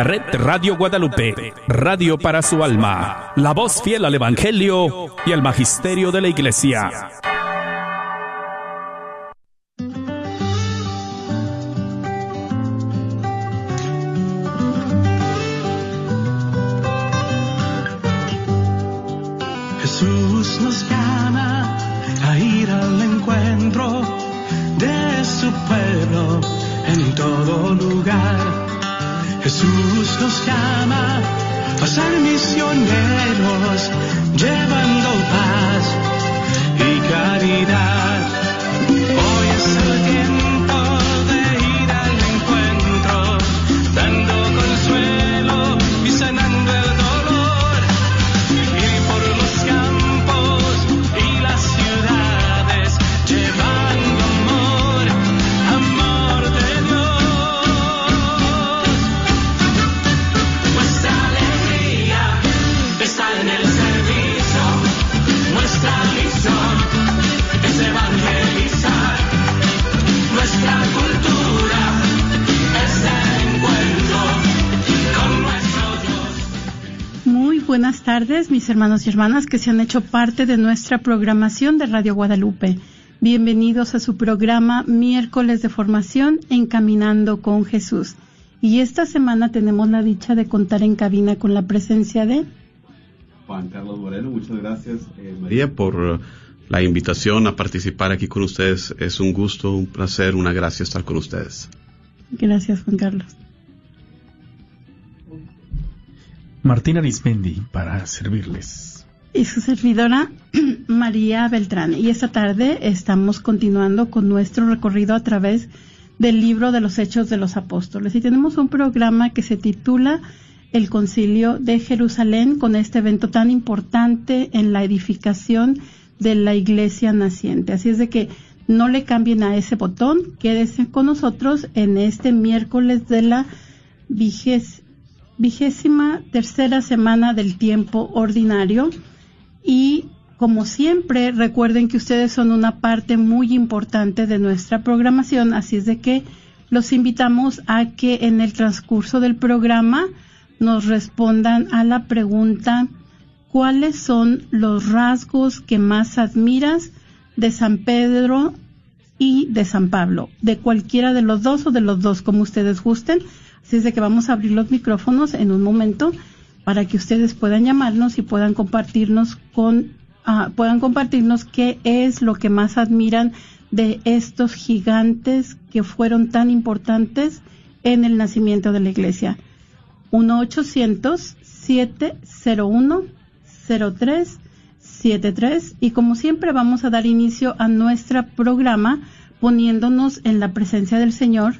Red Radio Guadalupe, radio para su alma, la voz fiel al Evangelio y al Magisterio de la Iglesia. Mis hermanos y hermanas que se han hecho parte de nuestra programación de Radio Guadalupe. Bienvenidos a su programa Miércoles de Formación Encaminando con Jesús. Y esta semana tenemos la dicha de contar en cabina con la presencia de Juan Carlos Moreno, muchas gracias eh, María por eh, la invitación a participar aquí con ustedes. Es un gusto, un placer, una gracia estar con ustedes. Gracias, Juan Carlos. Martín Arismendi para servirles. Y su servidora María Beltrán. Y esta tarde estamos continuando con nuestro recorrido a través del libro de los Hechos de los Apóstoles. Y tenemos un programa que se titula El Concilio de Jerusalén con este evento tan importante en la edificación de la iglesia naciente. Así es de que no le cambien a ese botón, quédese con nosotros en este miércoles de la vigés- vigésima tercera semana del tiempo ordinario. Y como siempre, recuerden que ustedes son una parte muy importante de nuestra programación, así es de que los invitamos a que en el transcurso del programa nos respondan a la pregunta ¿cuáles son los rasgos que más admiras de San Pedro y de San Pablo? De cualquiera de los dos o de los dos, como ustedes gusten. Así es de que vamos a abrir los micrófonos en un momento para que ustedes puedan llamarnos y puedan compartirnos con ah, puedan compartirnos qué es lo que más admiran de estos gigantes que fueron tan importantes en el nacimiento de la iglesia. 1-800-701-0373 y como siempre vamos a dar inicio a nuestro programa poniéndonos en la presencia del Señor.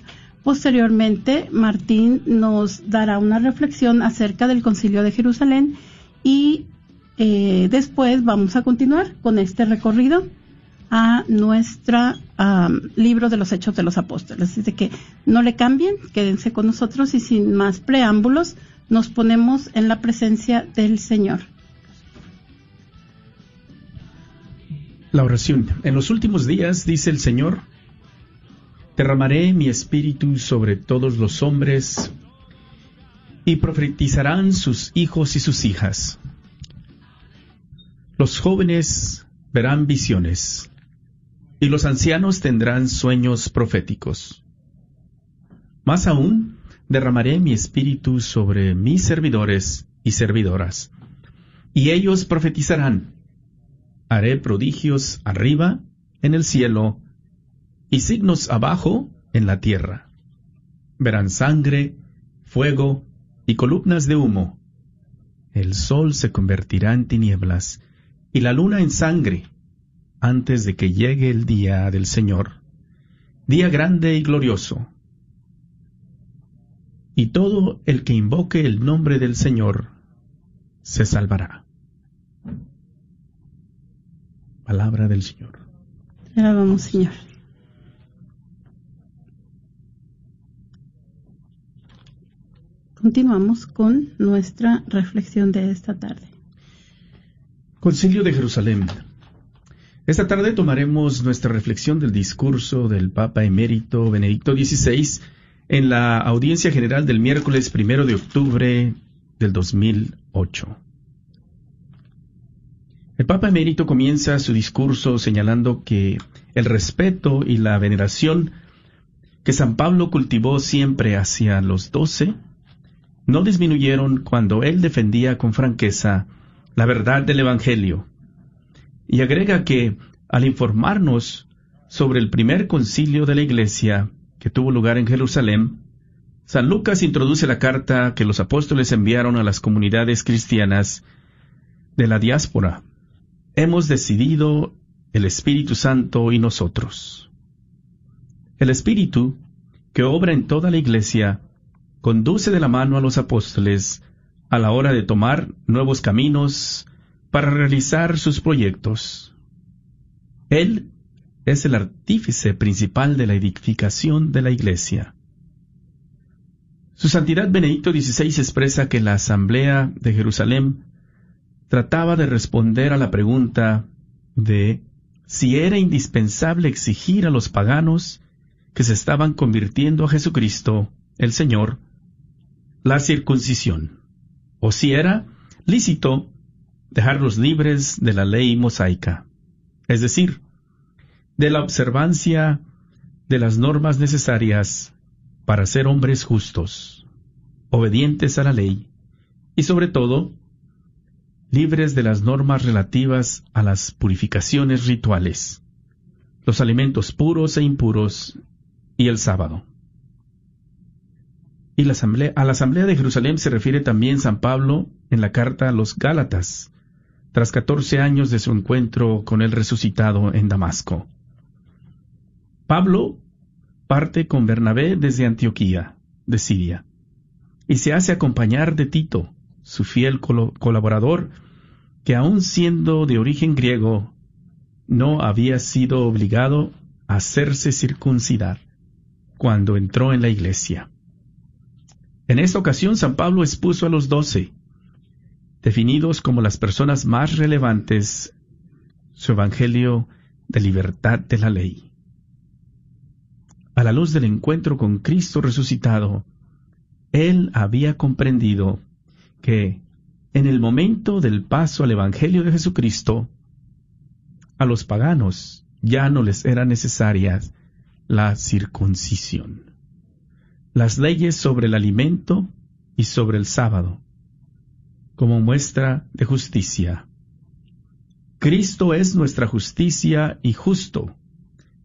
Posteriormente, Martín nos dará una reflexión acerca del concilio de Jerusalén y eh, después vamos a continuar con este recorrido a nuestro libro de los Hechos de los Apóstoles. Así que no le cambien, quédense con nosotros y sin más preámbulos nos ponemos en la presencia del Señor. La oración. En los últimos días, dice el Señor, derramaré mi espíritu sobre todos los hombres y profetizarán sus hijos y sus hijas. Los jóvenes verán visiones y los ancianos tendrán sueños proféticos. Más aún, derramaré mi espíritu sobre mis servidores y servidoras, y ellos profetizarán. Haré prodigios arriba en el cielo y signos abajo en la tierra. Verán sangre, fuego y columnas de humo. El sol se convertirá en tinieblas y la luna en sangre antes de que llegue el día del Señor, día grande y glorioso. Y todo el que invoque el nombre del Señor se salvará. Palabra del Señor. Alabamos, Señor. Continuamos con nuestra reflexión de esta tarde. Concilio de Jerusalén. Esta tarde tomaremos nuestra reflexión del discurso del Papa emérito Benedicto XVI en la audiencia general del miércoles primero de octubre del 2008. El Papa Emérito comienza su discurso señalando que el respeto y la veneración que San Pablo cultivó siempre hacia los doce no disminuyeron cuando él defendía con franqueza la verdad del Evangelio. Y agrega que, al informarnos sobre el primer concilio de la Iglesia que tuvo lugar en Jerusalén, San Lucas introduce la carta que los apóstoles enviaron a las comunidades cristianas de la diáspora hemos decidido el Espíritu Santo y nosotros. El Espíritu, que obra en toda la Iglesia, conduce de la mano a los apóstoles a la hora de tomar nuevos caminos para realizar sus proyectos. Él es el artífice principal de la edificación de la Iglesia. Su Santidad Benedicto XVI expresa que la Asamblea de Jerusalén trataba de responder a la pregunta de si era indispensable exigir a los paganos que se estaban convirtiendo a Jesucristo, el Señor, la circuncisión, o si era lícito dejarlos libres de la ley mosaica, es decir, de la observancia de las normas necesarias para ser hombres justos, obedientes a la ley, y sobre todo, libres de las normas relativas a las purificaciones rituales, los alimentos puros e impuros y el sábado. Y la asamblea, a la asamblea de Jerusalén se refiere también San Pablo en la carta a los Gálatas, tras catorce años de su encuentro con el resucitado en Damasco. Pablo parte con Bernabé desde Antioquía, de Siria, y se hace acompañar de Tito, su fiel colaborador, que aun siendo de origen griego, no había sido obligado a hacerse circuncidar cuando entró en la iglesia. En esta ocasión San Pablo expuso a los doce, definidos como las personas más relevantes, su Evangelio de libertad de la ley. A la luz del encuentro con Cristo resucitado, él había comprendido que en el momento del paso al Evangelio de Jesucristo, a los paganos ya no les era necesaria la circuncisión. Las leyes sobre el alimento y sobre el sábado, como muestra de justicia. Cristo es nuestra justicia y justo,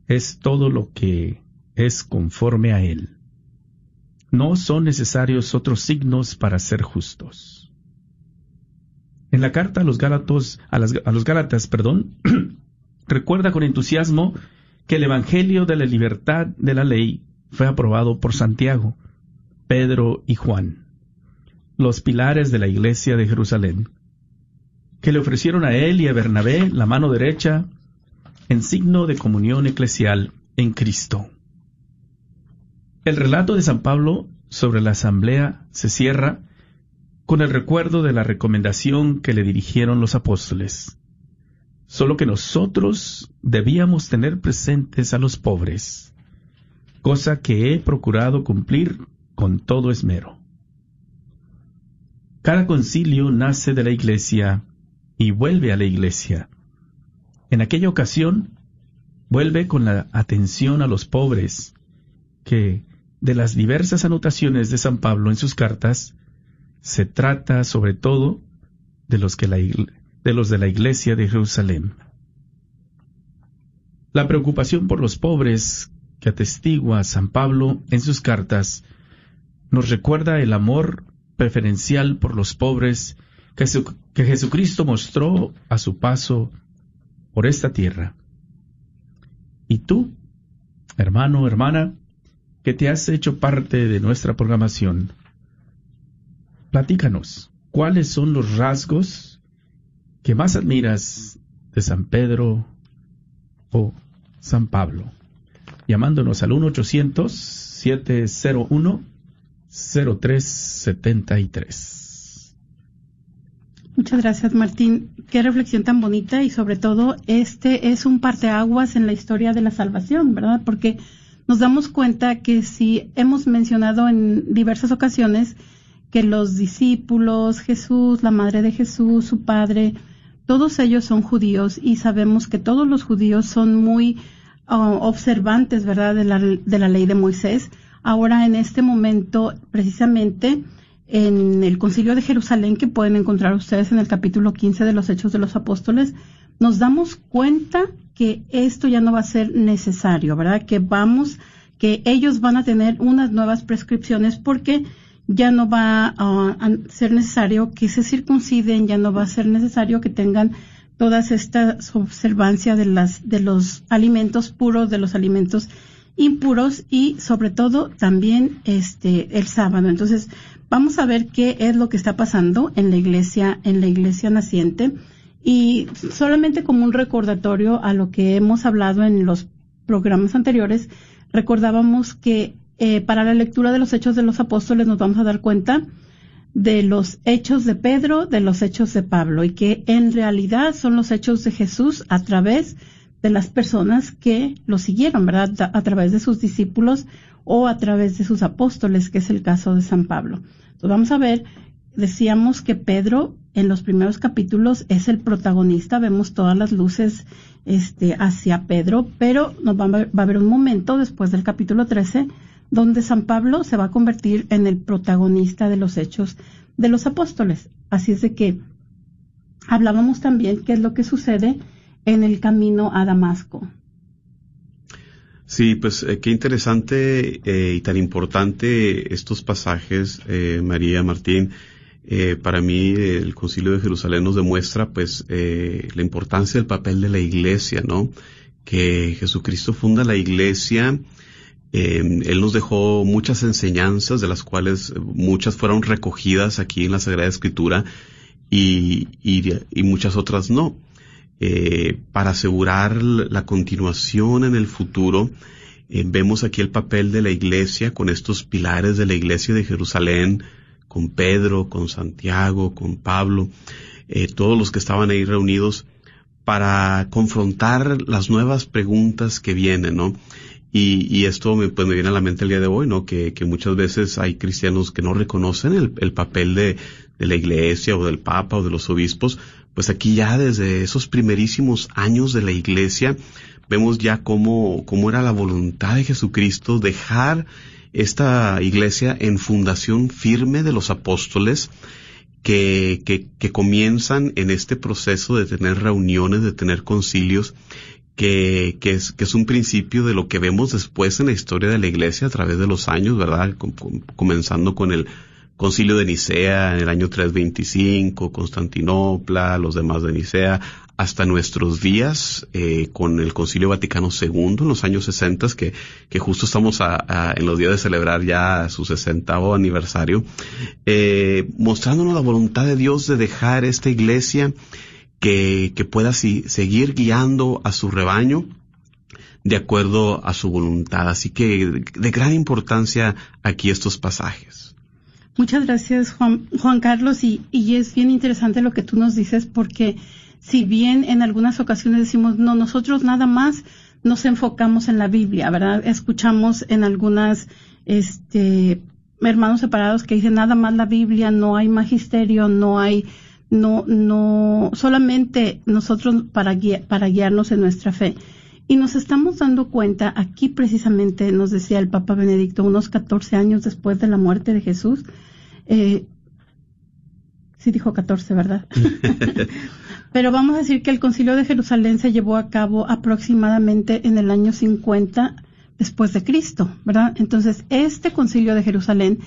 es todo lo que es conforme a Él. No son necesarios otros signos para ser justos. En la carta a los Gálatas, a, los Gálatas, perdón, recuerda con entusiasmo que el Evangelio de la libertad de la ley fue aprobado por Santiago, Pedro y Juan, los pilares de la iglesia de Jerusalén, que le ofrecieron a él y a Bernabé la mano derecha en signo de comunión eclesial en Cristo. El relato de San Pablo sobre la asamblea se cierra con el recuerdo de la recomendación que le dirigieron los apóstoles. Solo que nosotros debíamos tener presentes a los pobres, cosa que he procurado cumplir con todo esmero. Cada concilio nace de la iglesia y vuelve a la iglesia. En aquella ocasión, vuelve con la atención a los pobres, que, de las diversas anotaciones de San Pablo en sus cartas, se trata sobre todo de los, que de los de la iglesia de Jerusalén. La preocupación por los pobres que atestigua San Pablo en sus cartas nos recuerda el amor preferencial por los pobres que, que Jesucristo mostró a su paso por esta tierra. Y tú, hermano, hermana, que te has hecho parte de nuestra programación, Platícanos, ¿cuáles son los rasgos que más admiras de San Pedro o San Pablo? Llamándonos al 1-800-701-0373. Muchas gracias, Martín. Qué reflexión tan bonita y sobre todo este es un parteaguas en la historia de la salvación, ¿verdad? Porque nos damos cuenta que si hemos mencionado en diversas ocasiones que los discípulos, Jesús, la madre de Jesús, su padre, todos ellos son judíos y sabemos que todos los judíos son muy observantes, ¿verdad?, de la, de la ley de Moisés. Ahora, en este momento, precisamente, en el concilio de Jerusalén, que pueden encontrar ustedes en el capítulo 15 de los Hechos de los Apóstoles, nos damos cuenta que esto ya no va a ser necesario, ¿verdad? Que vamos, que ellos van a tener unas nuevas prescripciones porque ya no va a ser necesario que se circunciden, ya no va a ser necesario que tengan todas estas observancias de las de los alimentos puros, de los alimentos impuros y sobre todo también este el sábado. Entonces, vamos a ver qué es lo que está pasando en la iglesia en la iglesia naciente y solamente como un recordatorio a lo que hemos hablado en los programas anteriores, recordábamos que eh, para la lectura de los hechos de los apóstoles nos vamos a dar cuenta de los hechos de Pedro, de los hechos de Pablo, y que en realidad son los hechos de Jesús a través de las personas que lo siguieron, ¿verdad? A través de sus discípulos o a través de sus apóstoles, que es el caso de San Pablo. Entonces vamos a ver, decíamos que Pedro en los primeros capítulos es el protagonista, vemos todas las luces este, hacia Pedro, pero nos va a, va a haber un momento después del capítulo 13 donde San Pablo se va a convertir en el protagonista de los hechos de los apóstoles. Así es de que hablábamos también qué es lo que sucede en el camino a Damasco. Sí, pues eh, qué interesante eh, y tan importante estos pasajes, eh, María Martín. para mí el Concilio de Jerusalén nos demuestra pues la importancia del papel de la Iglesia, ¿no? Que Jesucristo funda la Iglesia él nos dejó muchas enseñanzas, de las cuales muchas fueron recogidas aquí en la Sagrada Escritura y, muchas otras no. Eh, para asegurar la continuación en el futuro, eh, vemos aquí el papel de la iglesia con estos pilares de la iglesia de Jerusalén, con Pedro, con Santiago, con Pablo, eh, todos los que estaban ahí reunidos para confrontar las nuevas preguntas que vienen, ¿no? Y, y esto me, pues me viene a la mente el día de hoy, ¿no? Que, que muchas veces hay cristianos que no reconocen el, el papel de, de la iglesia o del papa o de los obispos. Pues aquí ya desde esos primerísimos años de la iglesia vemos ya cómo, cómo era la voluntad de Jesucristo dejar esta iglesia en fundación firme de los apóstoles que, que, que comienzan en este proceso de tener reuniones, de tener concilios que, que, es, que es un principio de lo que vemos después en la historia de la iglesia a través de los años, ¿verdad? comenzando con el concilio de Nicea en el año 325, Constantinopla, los demás de Nicea, hasta nuestros días eh, con el concilio Vaticano II en los años 60, que, que justo estamos a, en los días de celebrar ya su 60 aniversario, eh, mostrándonos la voluntad de Dios de dejar esta iglesia que, pueda seguir guiando a su rebaño de acuerdo a su voluntad. Así que de gran importancia aquí estos pasajes. Muchas gracias, Juan, Juan Carlos, y, es bien interesante lo que tú nos dices porque si bien en algunas ocasiones decimos, no, nosotros nada más nos enfocamos en la Biblia, ¿verdad? Escuchamos en algunas, este, hermanos separados que dicen nada más la Biblia, no hay magisterio, no hay no, no, solamente nosotros para, para guiarnos en nuestra fe. Y nos estamos dando cuenta, aquí precisamente nos decía el Papa Benedicto, unos 14 años después de la muerte de Jesús, eh, sí dijo 14, ¿verdad? Pero vamos a decir que el concilio de Jerusalén se llevó a cabo aproximadamente en el año 50 después de Cristo, ¿verdad? Entonces, este concilio de Jerusalén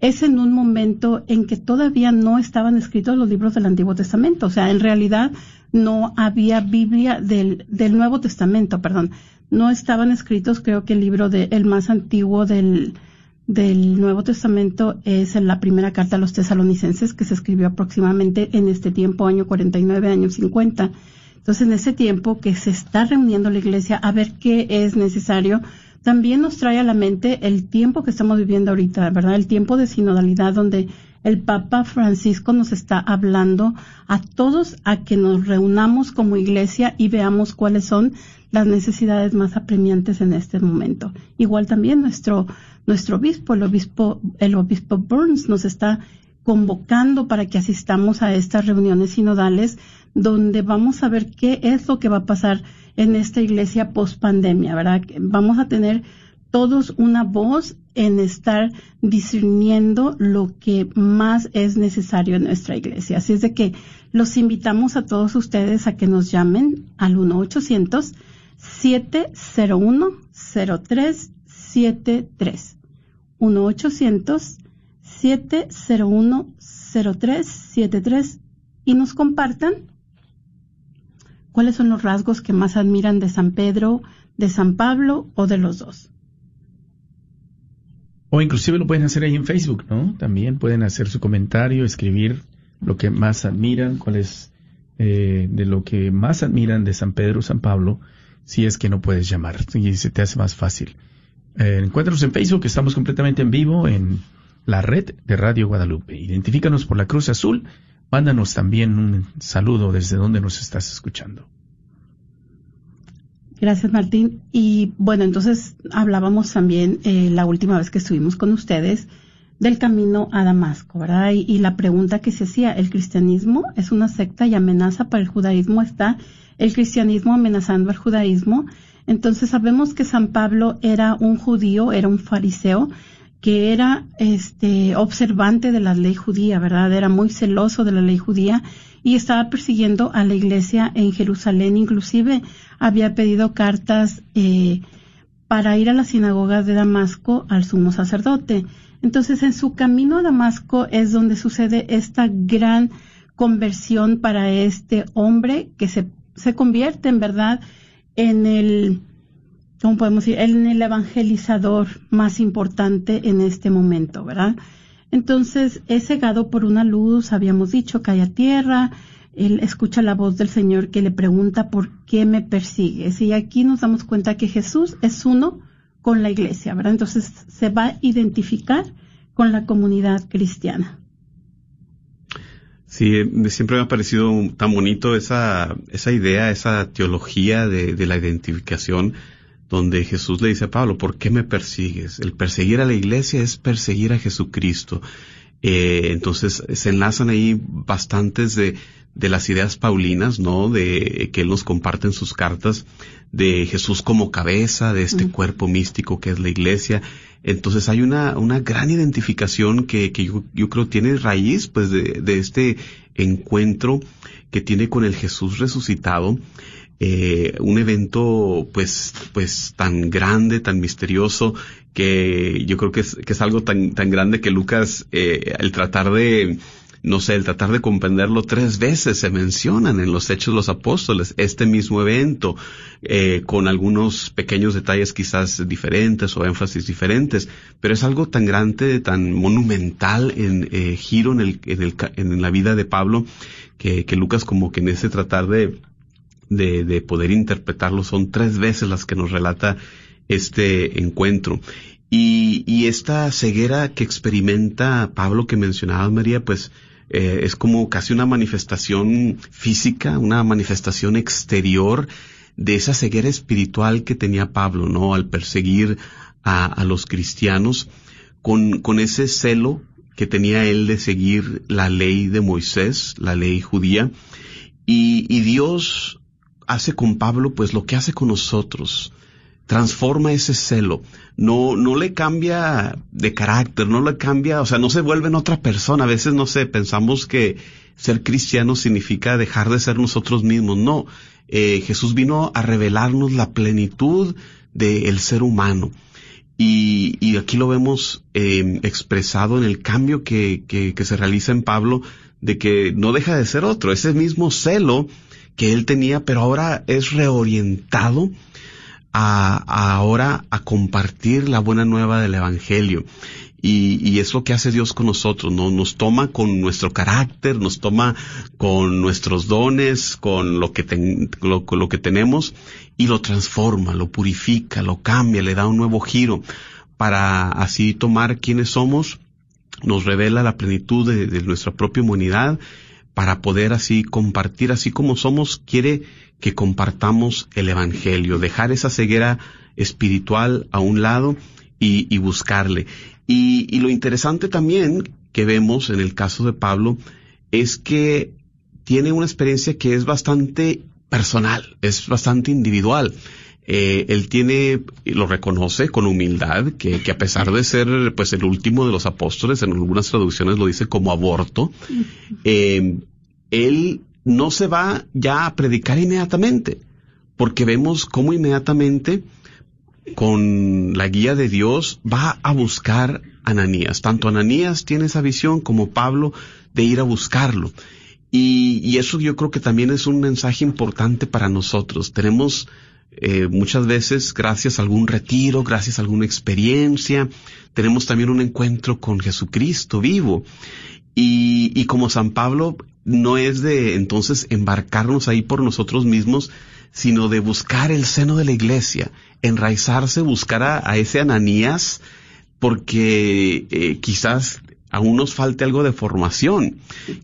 es en un momento en que todavía no estaban escritos los libros del Antiguo Testamento. O sea, en realidad no había Biblia del, del Nuevo Testamento, perdón. No estaban escritos, creo que el libro de, el más antiguo del, Nuevo Testamento es en la primera carta a los tesalonicenses que se escribió aproximadamente en este tiempo, año 49, año 50. Entonces, en ese tiempo que se está reuniendo la iglesia a ver qué es necesario, también nos trae a la mente el tiempo que estamos viviendo ahorita, ¿verdad? El tiempo de sinodalidad donde el Papa Francisco nos está hablando a todos a que nos reunamos como iglesia y veamos cuáles son las necesidades más apremiantes en este momento. Igual también nuestro, nuestro obispo, el obispo, el obispo Burns nos está convocando para que asistamos a estas reuniones sinodales donde vamos a ver qué es lo que va a pasar en esta iglesia post pandemia, ¿verdad? Vamos a tener todos una voz en estar discerniendo lo que más es necesario en nuestra iglesia. Así es de que los invitamos a todos ustedes a que nos llamen al 1-800-701-0373. 1-800-701-0373 y nos compartan cuáles son los rasgos que más admiran de San Pedro, de San Pablo o de los dos. O inclusive lo pueden hacer ahí en Facebook, ¿no? También pueden hacer su comentario, escribir lo que más admiran, cuál es eh, de lo que más admiran de San Pedro, San Pablo, si es que no puedes llamar y se te hace más fácil. Eh, encuéntranos en Facebook, estamos completamente en vivo en la red de Radio Guadalupe. Identifícanos por la Cruz Azul, mándanos también un saludo desde donde nos estás escuchando. Gracias, Martín. Y bueno, entonces hablábamos también eh, la última vez que estuvimos con ustedes del camino a Damasco, ¿verdad? Y, y, la pregunta que se hacía, ¿el cristianismo es una secta y amenaza para el judaísmo? ¿Está el cristianismo amenazando al judaísmo? Entonces sabemos que San Pablo era un judío, era un fariseo, que era este observante de la ley judía, ¿verdad? Era muy celoso de la ley judía y estaba persiguiendo a la iglesia en Jerusalén. Inclusive había pedido cartas eh, para ir a la sinagoga de Damasco al sumo sacerdote. Entonces, en su camino a Damasco es donde sucede esta gran conversión para este hombre que se, se convierte en verdad en el, ¿cómo podemos decir? En el evangelizador más importante en este momento, ¿verdad? Entonces es cegado por una luz, habíamos dicho, cae a tierra, él escucha la voz del Señor que le pregunta por qué me persigues. Y aquí nos damos cuenta que Jesús es uno con la iglesia, ¿verdad? Entonces se va a identificar con la comunidad cristiana. Sí, siempre me ha parecido tan bonito esa, esa idea, esa teología de la identificación donde Jesús le dice a Pablo, ¿por qué me persigues? El perseguir a la iglesia es perseguir a Jesucristo. Eh, entonces se enlazan ahí bastantes de, de las ideas paulinas, ¿no? De que él nos comparte en sus cartas, de Jesús como cabeza de este cuerpo místico que es la iglesia. Entonces hay una, una gran identificación que, que yo, yo creo tiene raíz, pues, de, de este encuentro que tiene con el Jesús resucitado eh, un evento pues pues tan grande tan misterioso que yo creo que es, que es algo tan tan grande que Lucas eh, el tratar de no sé, el tratar de comprenderlo tres veces se mencionan en los Hechos de los Apóstoles, este mismo evento, eh, con algunos pequeños detalles quizás diferentes o énfasis diferentes, pero es algo tan grande, tan monumental en eh, giro en, el, en, el, en la vida de Pablo, que, que Lucas como que en ese tratar de, de, de poder interpretarlo son tres veces las que nos relata este encuentro. Y, y esta ceguera que experimenta Pablo que mencionaba María, pues eh, es como casi una manifestación física, una manifestación exterior de esa ceguera espiritual que tenía Pablo, ¿no? Al perseguir a, a los cristianos con, con ese celo que tenía él de seguir la ley de Moisés, la ley judía, y, y Dios hace con Pablo pues lo que hace con nosotros. Transforma ese celo. No, no le cambia de carácter, no le cambia, o sea, no se vuelve en otra persona. A veces, no sé, pensamos que ser cristiano significa dejar de ser nosotros mismos. No. Eh, Jesús vino a revelarnos la plenitud del ser humano. Y, y, aquí lo vemos eh, expresado en el cambio que, que, que se realiza en Pablo, de que no deja de ser otro. Ese mismo celo que él tenía, pero ahora es reorientado a, a ahora a compartir la buena nueva del Evangelio. Y, y, es lo que hace Dios con nosotros, ¿no? Nos toma con nuestro carácter, nos toma con nuestros dones, con lo que, ten, lo, que tenemos y lo transforma, lo purifica, lo cambia, le da un nuevo giro para así tomar quienes somos, nos revela la plenitud de nuestra propia humanidad para poder así compartir así como somos, quiere que compartamos el Evangelio, dejar esa ceguera espiritual a un lado y, buscarle. Y, y, lo interesante también que vemos en el caso de Pablo es que tiene una experiencia que es bastante personal, es bastante individual. Eh, él tiene, lo reconoce con humildad, que, a pesar de ser pues el último de los apóstoles, en algunas traducciones lo dice como aborto, eh, él no se va ya a predicar inmediatamente, porque vemos cómo inmediatamente con la guía de Dios va a buscar a Ananías. Tanto Ananías tiene esa visión como Pablo de ir a buscarlo. Y, eso yo creo que también es un mensaje importante para nosotros. Tenemos eh, muchas veces, gracias a algún retiro, gracias a alguna experiencia, tenemos también un encuentro con Jesucristo vivo. Y, y como San Pablo no es de entonces embarcarnos ahí por nosotros mismos, sino de buscar el seno de la iglesia, enraizarse, buscar a, ese Ananías, porque eh, quizás aún nos falte algo de formación.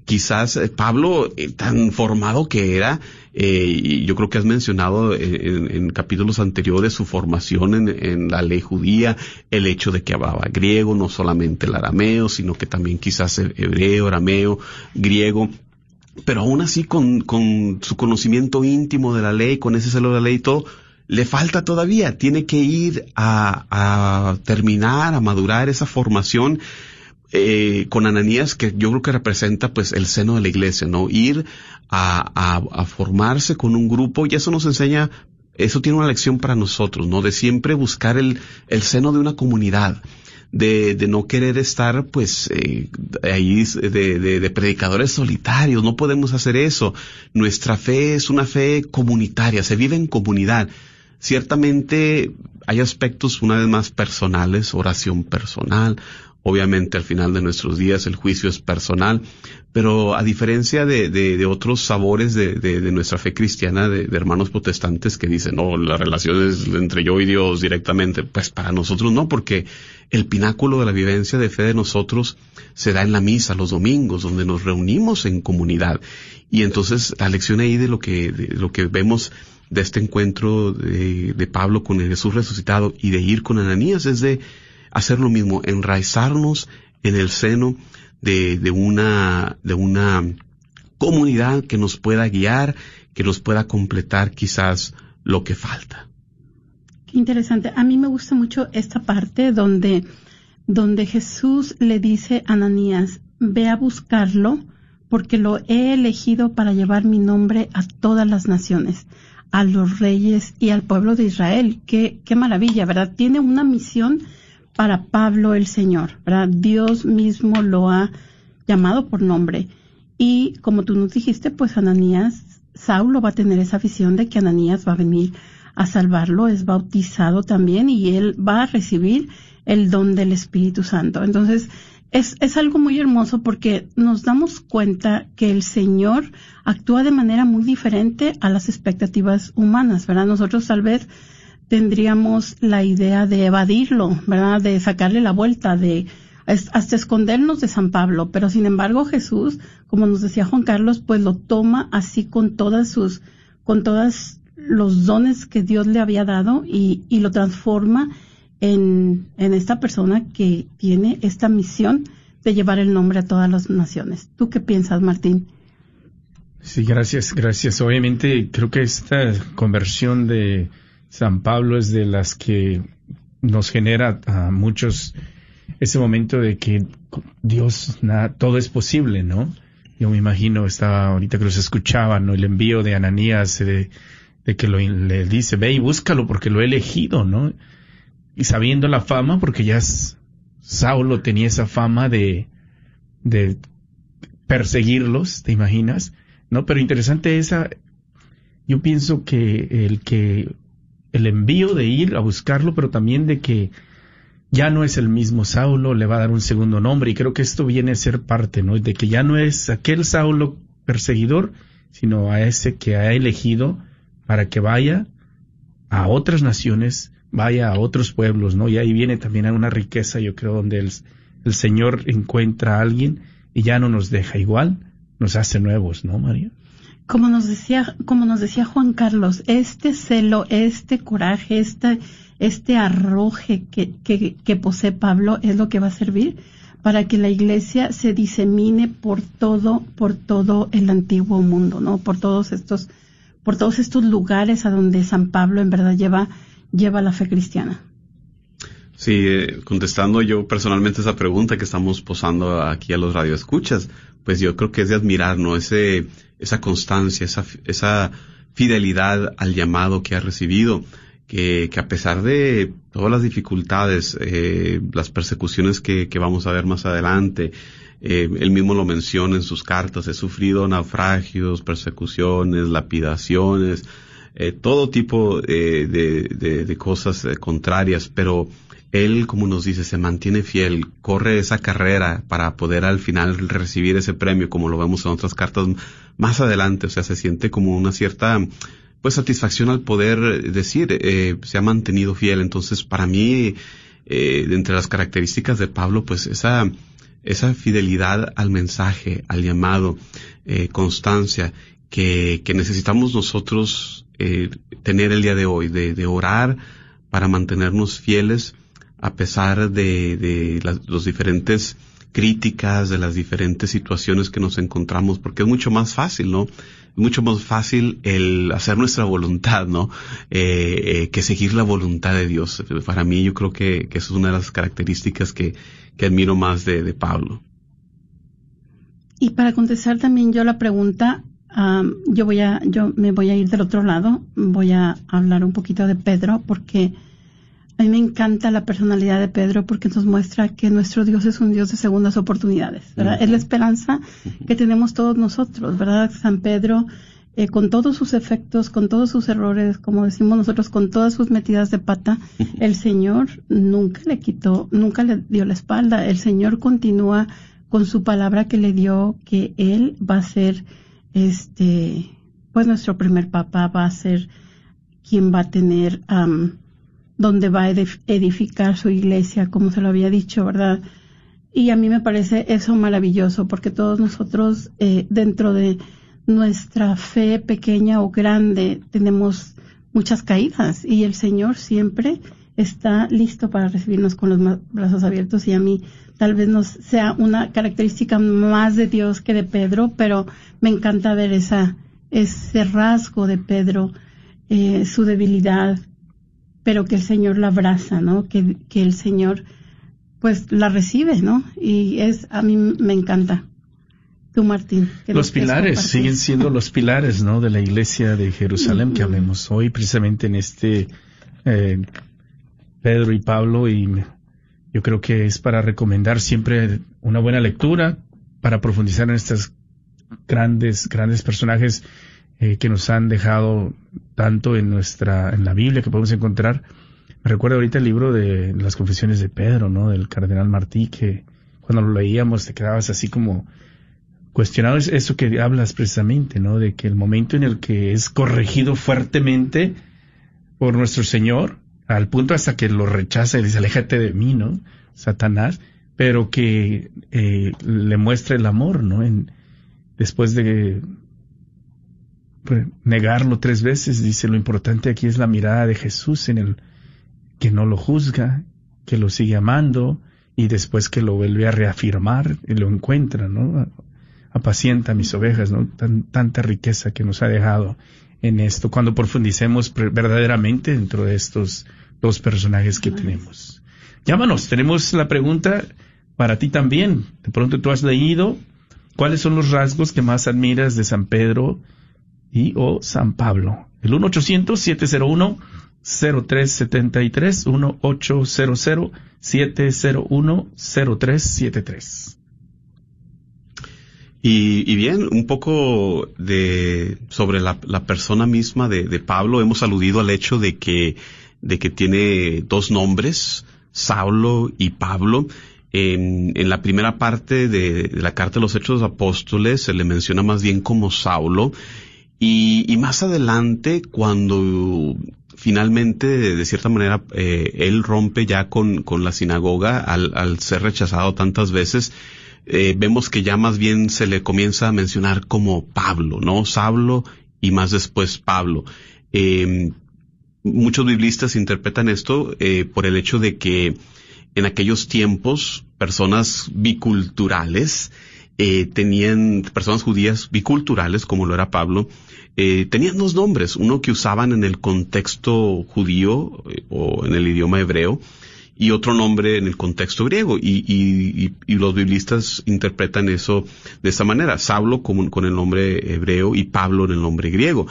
Quizás eh, Pablo, eh, tan formado que era, y yo creo que has mencionado en, capítulos anteriores su formación en, en, la ley judía, el hecho de que hablaba griego, no solamente el arameo, sino que también quizás hebreo, arameo, griego, pero aún así con, con su conocimiento íntimo de la ley, con ese celo de la ley y todo, le falta todavía, tiene que ir a, a terminar, a madurar esa formación eh, con Ananías que yo creo que representa pues el seno de la iglesia, ¿no? Ir a, a, a formarse con un grupo y eso nos enseña, eso tiene una lección para nosotros, ¿no? De siempre buscar el, el seno de una comunidad de, de no querer estar pues eh, ahí de, de, de, predicadores solitarios, no podemos hacer eso. Nuestra fe es una fe comunitaria, se vive en comunidad. Ciertamente hay aspectos una vez más personales, oración personal, Obviamente al final de nuestros días el juicio es personal, pero a diferencia de, de, de otros sabores de, de, nuestra fe cristiana, de, hermanos protestantes que dicen, no, la relación es entre yo y Dios directamente, pues para nosotros no, porque el pináculo de la vivencia de fe de nosotros se da en la misa los domingos, donde nos reunimos en comunidad. Y entonces la lección ahí de lo que, lo que vemos de este encuentro de, de Pablo con el Jesús resucitado y de ir con Ananías es de hacer lo mismo, enraizarnos en el seno de, de, una, de una comunidad que nos pueda guiar, que nos pueda completar quizás lo que falta. Qué interesante. A mí me gusta mucho esta parte donde, donde Jesús le dice a Ananías, ve a buscarlo porque lo he elegido para llevar mi nombre a todas las naciones, a los reyes y al pueblo de Israel. Qué, qué maravilla, ¿verdad? Tiene una misión para Pablo el Señor, ¿verdad? Dios mismo lo ha llamado por nombre. Y como tú nos dijiste, pues Ananías, Saulo va a tener esa visión de que Ananías va a venir a salvarlo, es bautizado también y él va a recibir el don del Espíritu Santo. Entonces, es, es algo muy hermoso porque nos damos cuenta que el Señor actúa de manera muy diferente a las expectativas humanas, ¿verdad? Nosotros tal vez tendríamos la idea de evadirlo, ¿verdad? De sacarle la vuelta, de hasta escondernos de San Pablo, pero sin embargo Jesús, como nos decía Juan Carlos, pues lo toma así con todas sus, con todos los dones que Dios le había dado y, y lo transforma en, en esta persona que tiene esta misión de llevar el nombre a todas las naciones. ¿Tú qué piensas, Martín? Sí, gracias, gracias. Obviamente creo que esta conversión de, San Pablo es de las que nos genera a muchos ese momento de que Dios, nada, todo es posible, ¿no? Yo me imagino, estaba ahorita que los escuchaban, ¿no? El envío de Ananías, de, que le dice, ve y búscalo porque lo he elegido, ¿no? Y sabiendo la fama, porque ya Saulo tenía esa fama de perseguirlos, ¿te imaginas? No, pero interesante esa, yo pienso que el que el envío de ir a buscarlo, pero también de que ya no es el mismo Saulo, le va a dar un segundo nombre y creo que esto viene a ser parte, ¿no? De que ya no es aquel Saulo perseguidor, sino a ese que ha elegido para que vaya a otras naciones, vaya a otros pueblos, ¿no? Y ahí viene también una riqueza, yo creo, donde el, el Señor encuentra a alguien y ya no nos deja igual, nos hace nuevos, ¿no, María? Como nos decía, como nos decía Juan Carlos, este celo, este coraje, este, este arroje que, que, posee Pablo es lo que va a servir para que la iglesia se disemine por todo, por todo el antiguo mundo, ¿no? Por todos estos, por todos estos lugares a donde San Pablo en verdad lleva, lleva la fe cristiana. Sí, eh, contestando yo personalmente esa pregunta que estamos posando aquí a los radioescuchas, pues yo creo que es de admirar, ¿no? Ese, esa constancia, esa, esa fidelidad al llamado que ha recibido, que, que a pesar de todas las dificultades, eh, las persecuciones que, que, vamos a ver más adelante, eh, él mismo lo menciona en sus cartas, he sufrido naufragios, persecuciones, lapidaciones, eh, todo tipo de, de, de, cosas contrarias, pero él, como nos dice, se mantiene fiel, corre esa carrera para poder al final recibir ese premio, como lo vemos en otras cartas más adelante, o sea, se siente como una cierta pues satisfacción al poder decir eh, se ha mantenido fiel. Entonces, para mí, eh, entre las características de Pablo, pues esa esa fidelidad al mensaje, al llamado, eh, constancia que, que necesitamos nosotros eh, tener el día de hoy, de, de orar para mantenernos fieles a pesar de, de las los diferentes críticas, de las diferentes situaciones que nos encontramos, porque es mucho más fácil, ¿no? Es mucho más fácil el hacer nuestra voluntad, ¿no? Eh, eh, que seguir la voluntad de Dios. Para mí yo creo que, que eso es una de las características que, que admiro más de, de, Pablo. Y para contestar también yo la pregunta, yo voy a, yo me voy a ir del otro lado, voy a hablar un poquito de Pedro, porque a mí me encanta la personalidad de Pedro porque nos muestra que nuestro Dios es un Dios de segundas oportunidades, ¿verdad? Es la esperanza que tenemos todos nosotros, ¿verdad? San Pedro, eh, con todos sus efectos, con todos sus errores, como decimos nosotros, con todas sus metidas de pata, el Señor nunca le quitó, nunca le dio la espalda. El Señor continúa con su palabra que le dio que Él va a ser, este, pues nuestro primer papá, va a ser quien va a tener, um, donde va a edificar su iglesia, como se lo había dicho, ¿verdad? Y a mí me parece eso maravilloso, porque todos nosotros, eh, dentro de nuestra fe pequeña o grande, tenemos muchas caídas y el Señor siempre está listo para recibirnos con los brazos abiertos y a mí tal vez no sea una característica más de Dios que de Pedro, pero me encanta ver esa, ese rasgo de Pedro, eh, su debilidad, pero que el Señor la abraza, ¿no? Que, que el Señor pues la recibe, ¿no? Y es, a mí me encanta. Tú, Martín. Los pilares siguen siendo los pilares, ¿no? De la iglesia de Jerusalén que hablemos hoy, precisamente en este eh, Pedro y Pablo, y yo creo que es para recomendar siempre una buena lectura, para profundizar en estos grandes, grandes personajes eh, que nos han dejado tanto en nuestra, en la Biblia que podemos encontrar. Me recuerdo ahorita el libro de las confesiones de Pedro, ¿no? Del cardenal Martí, que cuando lo leíamos te quedabas así como cuestionado es eso que hablas precisamente, ¿no? De que el momento en el que es corregido fuertemente por nuestro Señor, al punto hasta que lo rechaza y dice, aléjate de mí, ¿no? Satanás, pero que eh, le muestra el amor, ¿no? En, después de negarlo tres veces, dice, lo importante aquí es la mirada de Jesús en el que no lo juzga, que lo sigue amando y después que lo vuelve a reafirmar y lo encuentra, ¿no? Apacienta mis ovejas, ¿no? Tan, tanta riqueza que nos ha dejado en esto, cuando profundicemos verdaderamente dentro de estos dos personajes que tenemos. Llámanos, tenemos la pregunta para ti también. De pronto tú has leído cuáles son los rasgos que más admiras de San Pedro y o San Pablo. El 1-800-701-0373, 1-800-701-0373. Y, y, bien, un poco de sobre la, la persona misma de, de, Pablo. Hemos aludido al hecho de que, de que tiene dos nombres, Saulo y Pablo. En, en la primera parte de, de, la carta de los Hechos de los Apóstoles se le menciona más bien como Saulo y, y más adelante, cuando finalmente, de, cierta manera, eh, él rompe ya con, con la sinagoga al, al, ser rechazado tantas veces, eh, vemos que ya más bien se le comienza a mencionar como Pablo, ¿no? Sablo y más después Pablo. Eh, muchos biblistas interpretan esto eh, por el hecho de que en aquellos tiempos personas biculturales eh, tenían, personas judías biculturales, como lo era Pablo, eh, tenían dos nombres, uno que usaban en el contexto judío eh, o en el idioma hebreo, y otro nombre en el contexto griego. Y, y, y, los biblistas interpretan eso de esta manera. Saulo con, con el nombre hebreo y Pablo en el nombre griego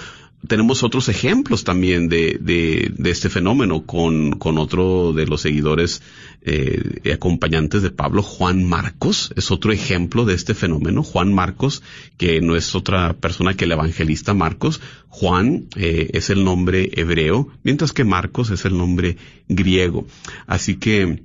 tenemos otros ejemplos también de, de, de este fenómeno con, con, otro de los seguidores eh, acompañantes de Pablo, Juan Marcos, es otro ejemplo de este fenómeno. Juan Marcos, que no es otra persona que el evangelista Marcos. Juan eh, es el nombre hebreo, mientras que Marcos es el nombre griego. Así que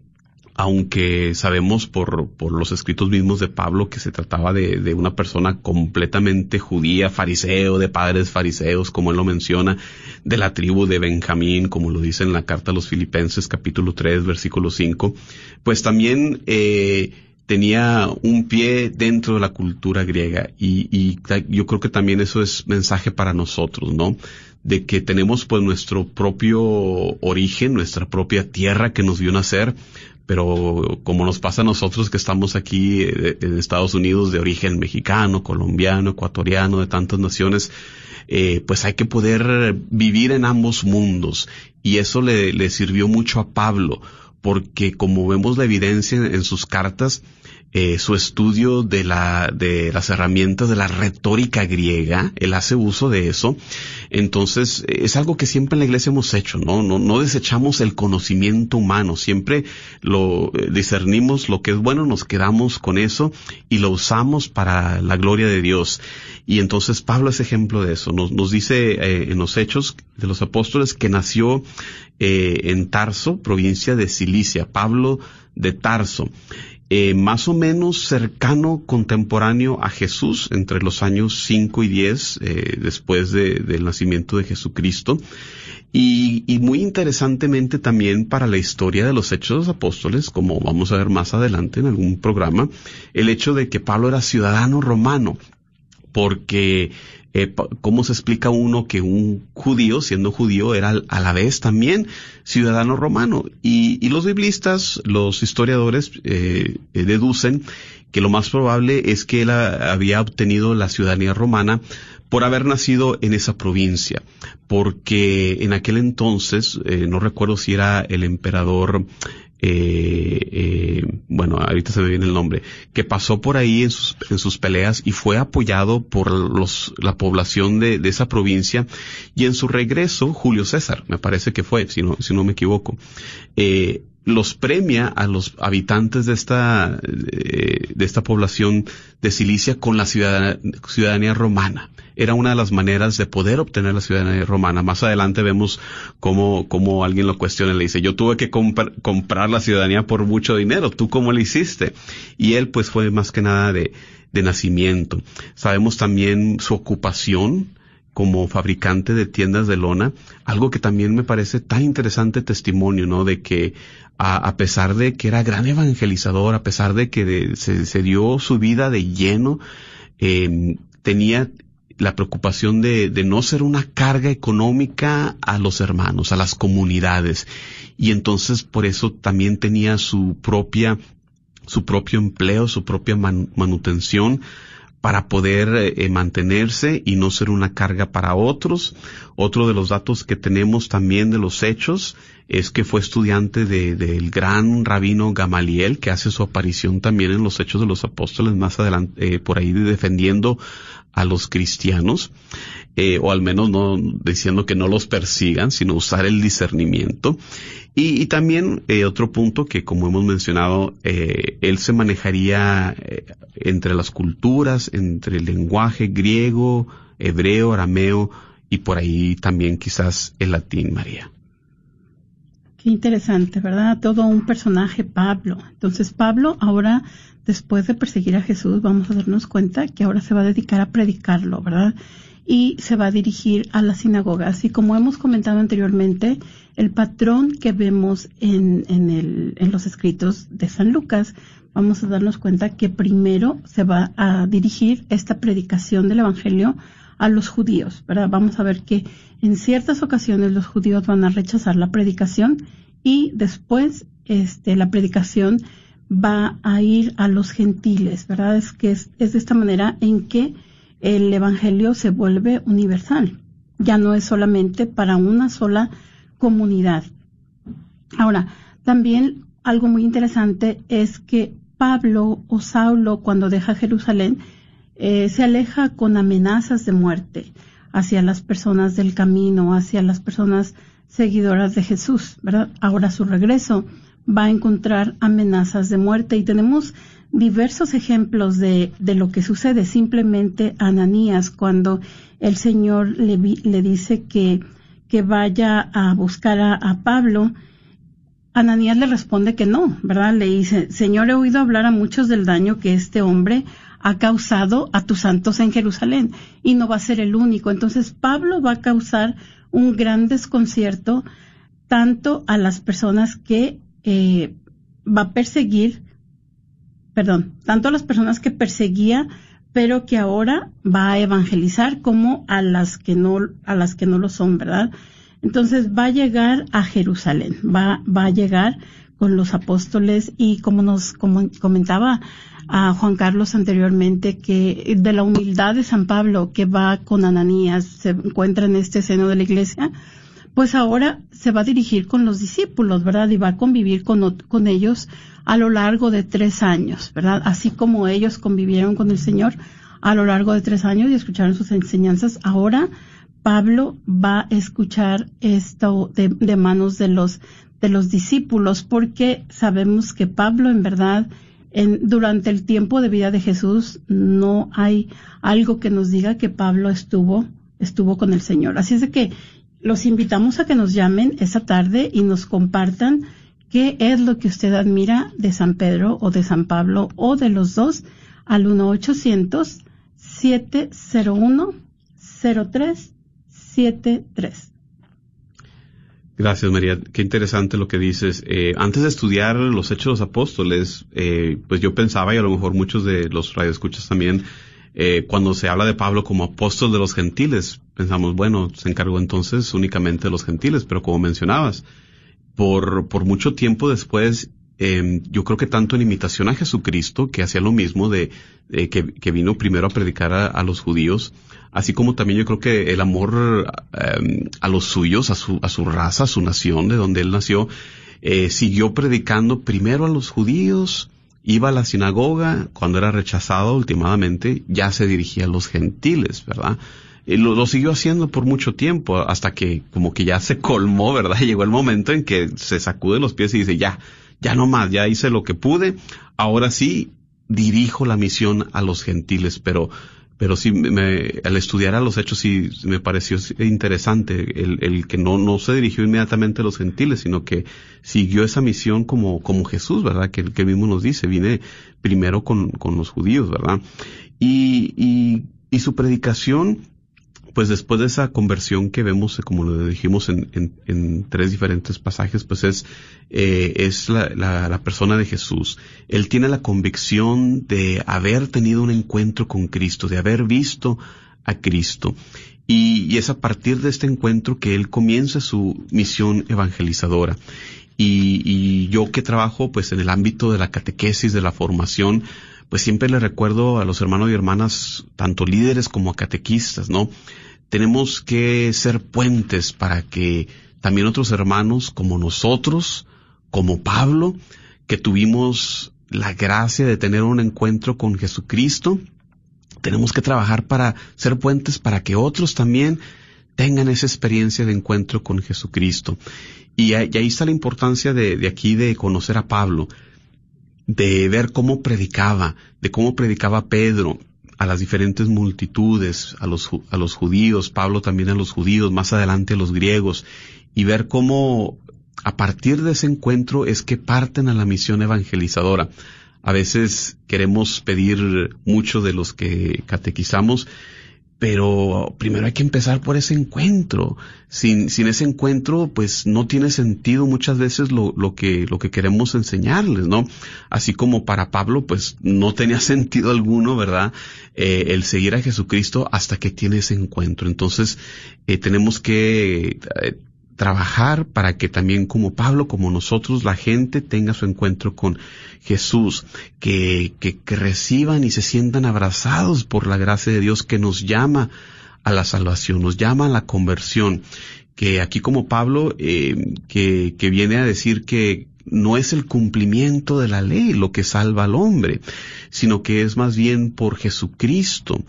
aunque sabemos por, por los escritos mismos de Pablo que se trataba de, de, una persona completamente judía, fariseo, de padres fariseos, como él lo menciona, de la tribu de Benjamín, como lo dice en la carta a los Filipenses, capítulo 3, versículo 5, pues también eh, tenía un pie dentro de la cultura griega y, y yo creo que también eso es mensaje para nosotros, ¿no? de que tenemos pues nuestro propio origen, nuestra propia tierra que nos vio nacer, pero como nos pasa a nosotros que estamos aquí eh, en Estados Unidos de origen mexicano, colombiano, ecuatoriano, de tantas naciones, eh, pues hay que poder vivir en ambos mundos. Y eso le, le sirvió mucho a Pablo, porque como vemos la evidencia en sus cartas, eh, su estudio de la de las herramientas de la retórica griega él hace uso de eso. Entonces es algo que siempre en la iglesia hemos hecho no no no desechamos el conocimiento humano. Siempre lo eh, discernimos lo que es bueno nos quedamos con eso y lo usamos para la gloria de Dios. Y entonces Pablo es ejemplo de eso. Nos nos dice eh, en los hechos de los apóstoles que nació eh, en Tarso provincia de Cilicia. Pablo de Tarso eh, más o menos cercano, contemporáneo a Jesús, entre los años 5 y 10, eh, después de, del nacimiento de Jesucristo. Y, y, muy interesantemente también para la historia de los hechos de los apóstoles, como vamos a ver más adelante en algún programa, el hecho de que Pablo era ciudadano romano, porque eh, ¿cómo se explica uno que un judío, siendo judío, era a la vez también ciudadano romano? Y, y los biblistas, los historiadores, eh, eh, deducen que lo más probable es que él había obtenido la ciudadanía romana por haber nacido en esa provincia, porque en aquel entonces, no recuerdo si era el emperador eh, eh, bueno, ahorita se me viene el nombre, que pasó por ahí en sus, en sus peleas y fue apoyado por los, la población de, de esa provincia. Y en su regreso, Julio César, me parece que fue, si no, si no me equivoco, eh, los premia a los habitantes de esta, de, de esta población de Cilicia con la ciudadanía, romana. Era una de las maneras de poder obtener la ciudadanía romana. Más adelante vemos cómo, cómo alguien lo cuestiona le dice, yo tuve que compr comprar la ciudadanía por mucho dinero, ¿tú cómo lo hiciste? Y él pues fue más que nada de, de nacimiento. Sabemos también su ocupación, como fabricante de tiendas de lona, algo que también me parece tan interesante testimonio, ¿no? De que a, pesar de que era gran evangelizador, a pesar de que de, se, se, dio su vida de lleno, eh, tenía la preocupación de, de, no ser una carga económica a los hermanos, a las comunidades. Y entonces por eso también tenía su propia, su propio empleo, su propia man, manutención, para poder eh, mantenerse y no ser una carga para otros. Otro de los datos que tenemos también de los hechos es que fue estudiante del de, gran rabino Gamaliel, que hace su aparición también en los hechos de los apóstoles más adelante, eh, por ahí defendiendo a los cristianos, eh, o al menos no diciendo que no los persigan, sino usar el discernimiento. Y, y también eh, otro punto que, como hemos mencionado, eh, él se manejaría eh, entre las culturas, entre el lenguaje griego, hebreo, arameo y por ahí también quizás el latín, María. Qué interesante, ¿verdad? Todo un personaje, Pablo. Entonces, Pablo ahora, después de perseguir a Jesús, vamos a darnos cuenta que ahora se va a dedicar a predicarlo, ¿verdad? Y se va a dirigir a las sinagogas. Y como hemos comentado anteriormente, el patrón que vemos en, en los escritos de San Lucas, vamos a darnos cuenta que primero se va a dirigir esta predicación del Evangelio a los judíos, ¿verdad? Vamos a ver que en ciertas ocasiones los judíos van a rechazar la predicación y después este, la predicación va a ir a los gentiles, ¿verdad? Es que es, es de esta manera en que el Evangelio se vuelve universal. Ya no es solamente para una sola comunidad. Ahora, también algo muy interesante es que Pablo o Saulo, cuando deja Jerusalén, eh, se aleja con amenazas de muerte hacia las personas del camino, hacia las personas seguidoras de Jesús, ¿verdad? Ahora su regreso va a encontrar amenazas de muerte y tenemos diversos ejemplos de, de lo que sucede simplemente Ananías cuando el Señor le, le dice que, que vaya a buscar a, a Pablo. Ananías le responde que no, ¿verdad? Le dice, Señor, he oído hablar a muchos del daño que este hombre ha causado a tus santos en Jerusalén y no va a ser el único. Entonces Pablo va a causar un gran desconcierto tanto a las personas que eh, va a perseguir, perdón, tanto a las personas que perseguía, pero que ahora va a evangelizar como a las que no, a las que no lo son, ¿verdad? Entonces va a llegar a Jerusalén, va, va a llegar con los apóstoles y como nos como comentaba a Juan Carlos anteriormente que de la humildad de San Pablo que va con Ananías se encuentra en este seno de la iglesia, pues ahora se va a dirigir con los discípulos, ¿verdad? Y va a convivir con, con ellos a lo largo de tres años, ¿verdad? Así como ellos convivieron con el Señor a lo largo de tres años y escucharon sus enseñanzas, ahora Pablo va a escuchar esto de, manos de los, de los discípulos, porque sabemos que Pablo en verdad en, durante el tiempo de vida de Jesús no hay algo que nos diga que Pablo estuvo, estuvo con el Señor. Así es de que los invitamos a que nos llamen esa tarde y nos compartan qué es lo que usted admira de San Pedro o de San Pablo o de los dos al 1-800-701-0373. Gracias, María. Qué interesante lo que dices. Eh, antes de estudiar los Hechos de los Apóstoles, eh, pues yo pensaba, y a lo mejor muchos de los radioescuchas también, eh, cuando se habla de Pablo como apóstol de los gentiles, pensamos, bueno, se encargó entonces únicamente de los gentiles, pero como mencionabas, por, por mucho tiempo después, eh, yo creo que tanto en imitación a Jesucristo, que hacía lo mismo de, que, que, vino primero a predicar a, a, los judíos, así como también yo creo que el amor eh, a los suyos, a su, a su raza, a su nación, de donde él nació, eh, siguió predicando primero a los judíos, iba a la sinagoga, cuando era rechazado últimamente, ya se dirigía a los gentiles, ¿verdad? Y lo, lo, siguió haciendo por mucho tiempo, hasta que como que ya se colmó, ¿verdad? Llegó el momento en que se sacude los pies y dice, ya, ya no más, ya hice lo que pude, ahora sí dirijo la misión a los gentiles, pero pero sí, me, al estudiar a los hechos sí me pareció interesante el, el, que no, no se dirigió inmediatamente a los gentiles, sino que siguió esa misión como, como Jesús, ¿verdad? Que, que mismo nos dice, vine primero con, con los judíos, ¿verdad? Y, y, y su predicación, pues después de esa conversión que vemos, como lo dijimos en, en, tres diferentes pasajes, pues es, eh, es la, persona de Jesús. Él tiene la convicción de haber tenido un encuentro con Cristo, de haber visto a Cristo. Y, y es a partir de este encuentro que él comienza su misión evangelizadora. Y, y yo que trabajo pues en el ámbito de la catequesis, de la formación, pues siempre le recuerdo a los hermanos y hermanas, tanto líderes como catequistas, ¿no? Tenemos que ser puentes para que también otros hermanos como nosotros, como Pablo, que tuvimos la gracia de tener un encuentro con Jesucristo, tenemos que trabajar para ser puentes para que otros también tengan esa experiencia de encuentro con Jesucristo. Y, ahí está la importancia de, aquí de conocer a Pablo de ver cómo predicaba, de cómo predicaba Pedro a las diferentes multitudes, a los, a los judíos, Pablo también a los judíos, más adelante a los griegos, y ver cómo a partir de ese encuentro es que parten a la misión evangelizadora. A veces queremos pedir mucho de los que catequizamos, pero primero hay que empezar por ese encuentro. Sin, sin ese encuentro, pues no tiene sentido muchas veces lo, lo que, lo que queremos enseñarles, ¿no? Así como para Pablo, pues no tenía sentido alguno, ¿verdad? Eh, el seguir a Jesucristo hasta que tiene ese encuentro. Entonces, eh, tenemos que eh, trabajar para que también como Pablo, como nosotros, la gente tenga su encuentro con Jesús, que, que, que reciban y se sientan abrazados por la gracia de Dios que nos llama a la salvación, nos llama a la conversión, que aquí como Pablo, eh, que, que viene a decir que no es el cumplimiento de la ley lo que salva al hombre, sino que es más bien por Jesucristo.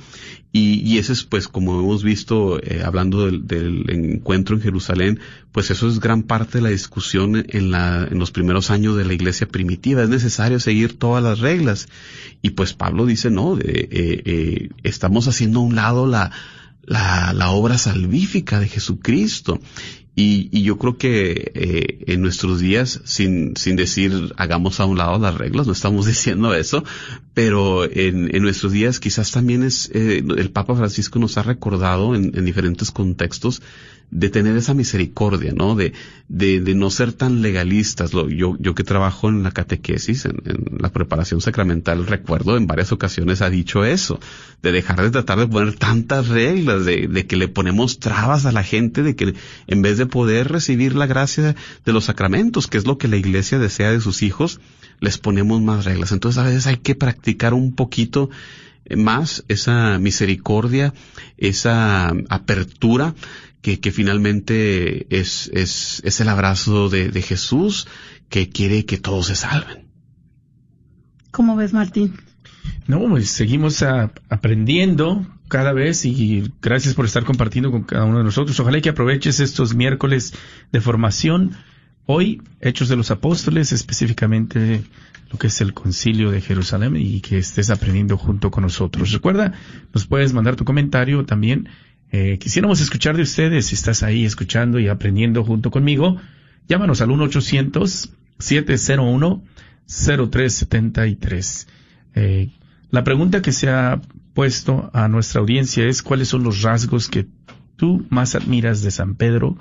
Y, y ese es, pues, como hemos visto, eh, hablando del, del, encuentro en Jerusalén, pues eso es gran parte de la discusión en, la, en los primeros años de la iglesia primitiva. Es necesario seguir todas las reglas. Y pues Pablo dice, no, eh, eh, estamos haciendo a un lado la, la, la obra salvífica de Jesucristo. Y, y, yo creo que eh, en nuestros días, sin, sin decir hagamos a un lado las reglas, no estamos diciendo eso, pero en, en nuestros días quizás también es, eh, el Papa Francisco nos ha recordado en, en, diferentes contextos de tener esa misericordia, ¿no? De, de, de no ser tan legalistas. Yo, yo que trabajo en la catequesis, en, en, la preparación sacramental, recuerdo en varias ocasiones ha dicho eso, de dejar de tratar de poner tantas reglas, de, de que le ponemos trabas a la gente, de que en vez de poder recibir la gracia de los sacramentos, que es lo que la iglesia desea de sus hijos, les ponemos más reglas. Entonces a veces hay que practicar un poquito más esa misericordia, esa apertura que, que finalmente es, es, es, el abrazo de, de, Jesús que quiere que todos se salven. ¿Cómo ves, Martín? No, pues seguimos a, aprendiendo cada vez y gracias por estar compartiendo con cada uno de nosotros. Ojalá que aproveches estos miércoles de formación. Hoy, Hechos de los Apóstoles, específicamente lo que es el concilio de Jerusalén y que estés aprendiendo junto con nosotros. Recuerda, nos puedes mandar tu comentario también eh, quisiéramos escuchar de ustedes, si estás ahí escuchando y aprendiendo junto conmigo, llámanos al 1-800-701-0373. Eh, la pregunta que se ha puesto a nuestra audiencia es cuáles son los rasgos que tú más admiras de San Pedro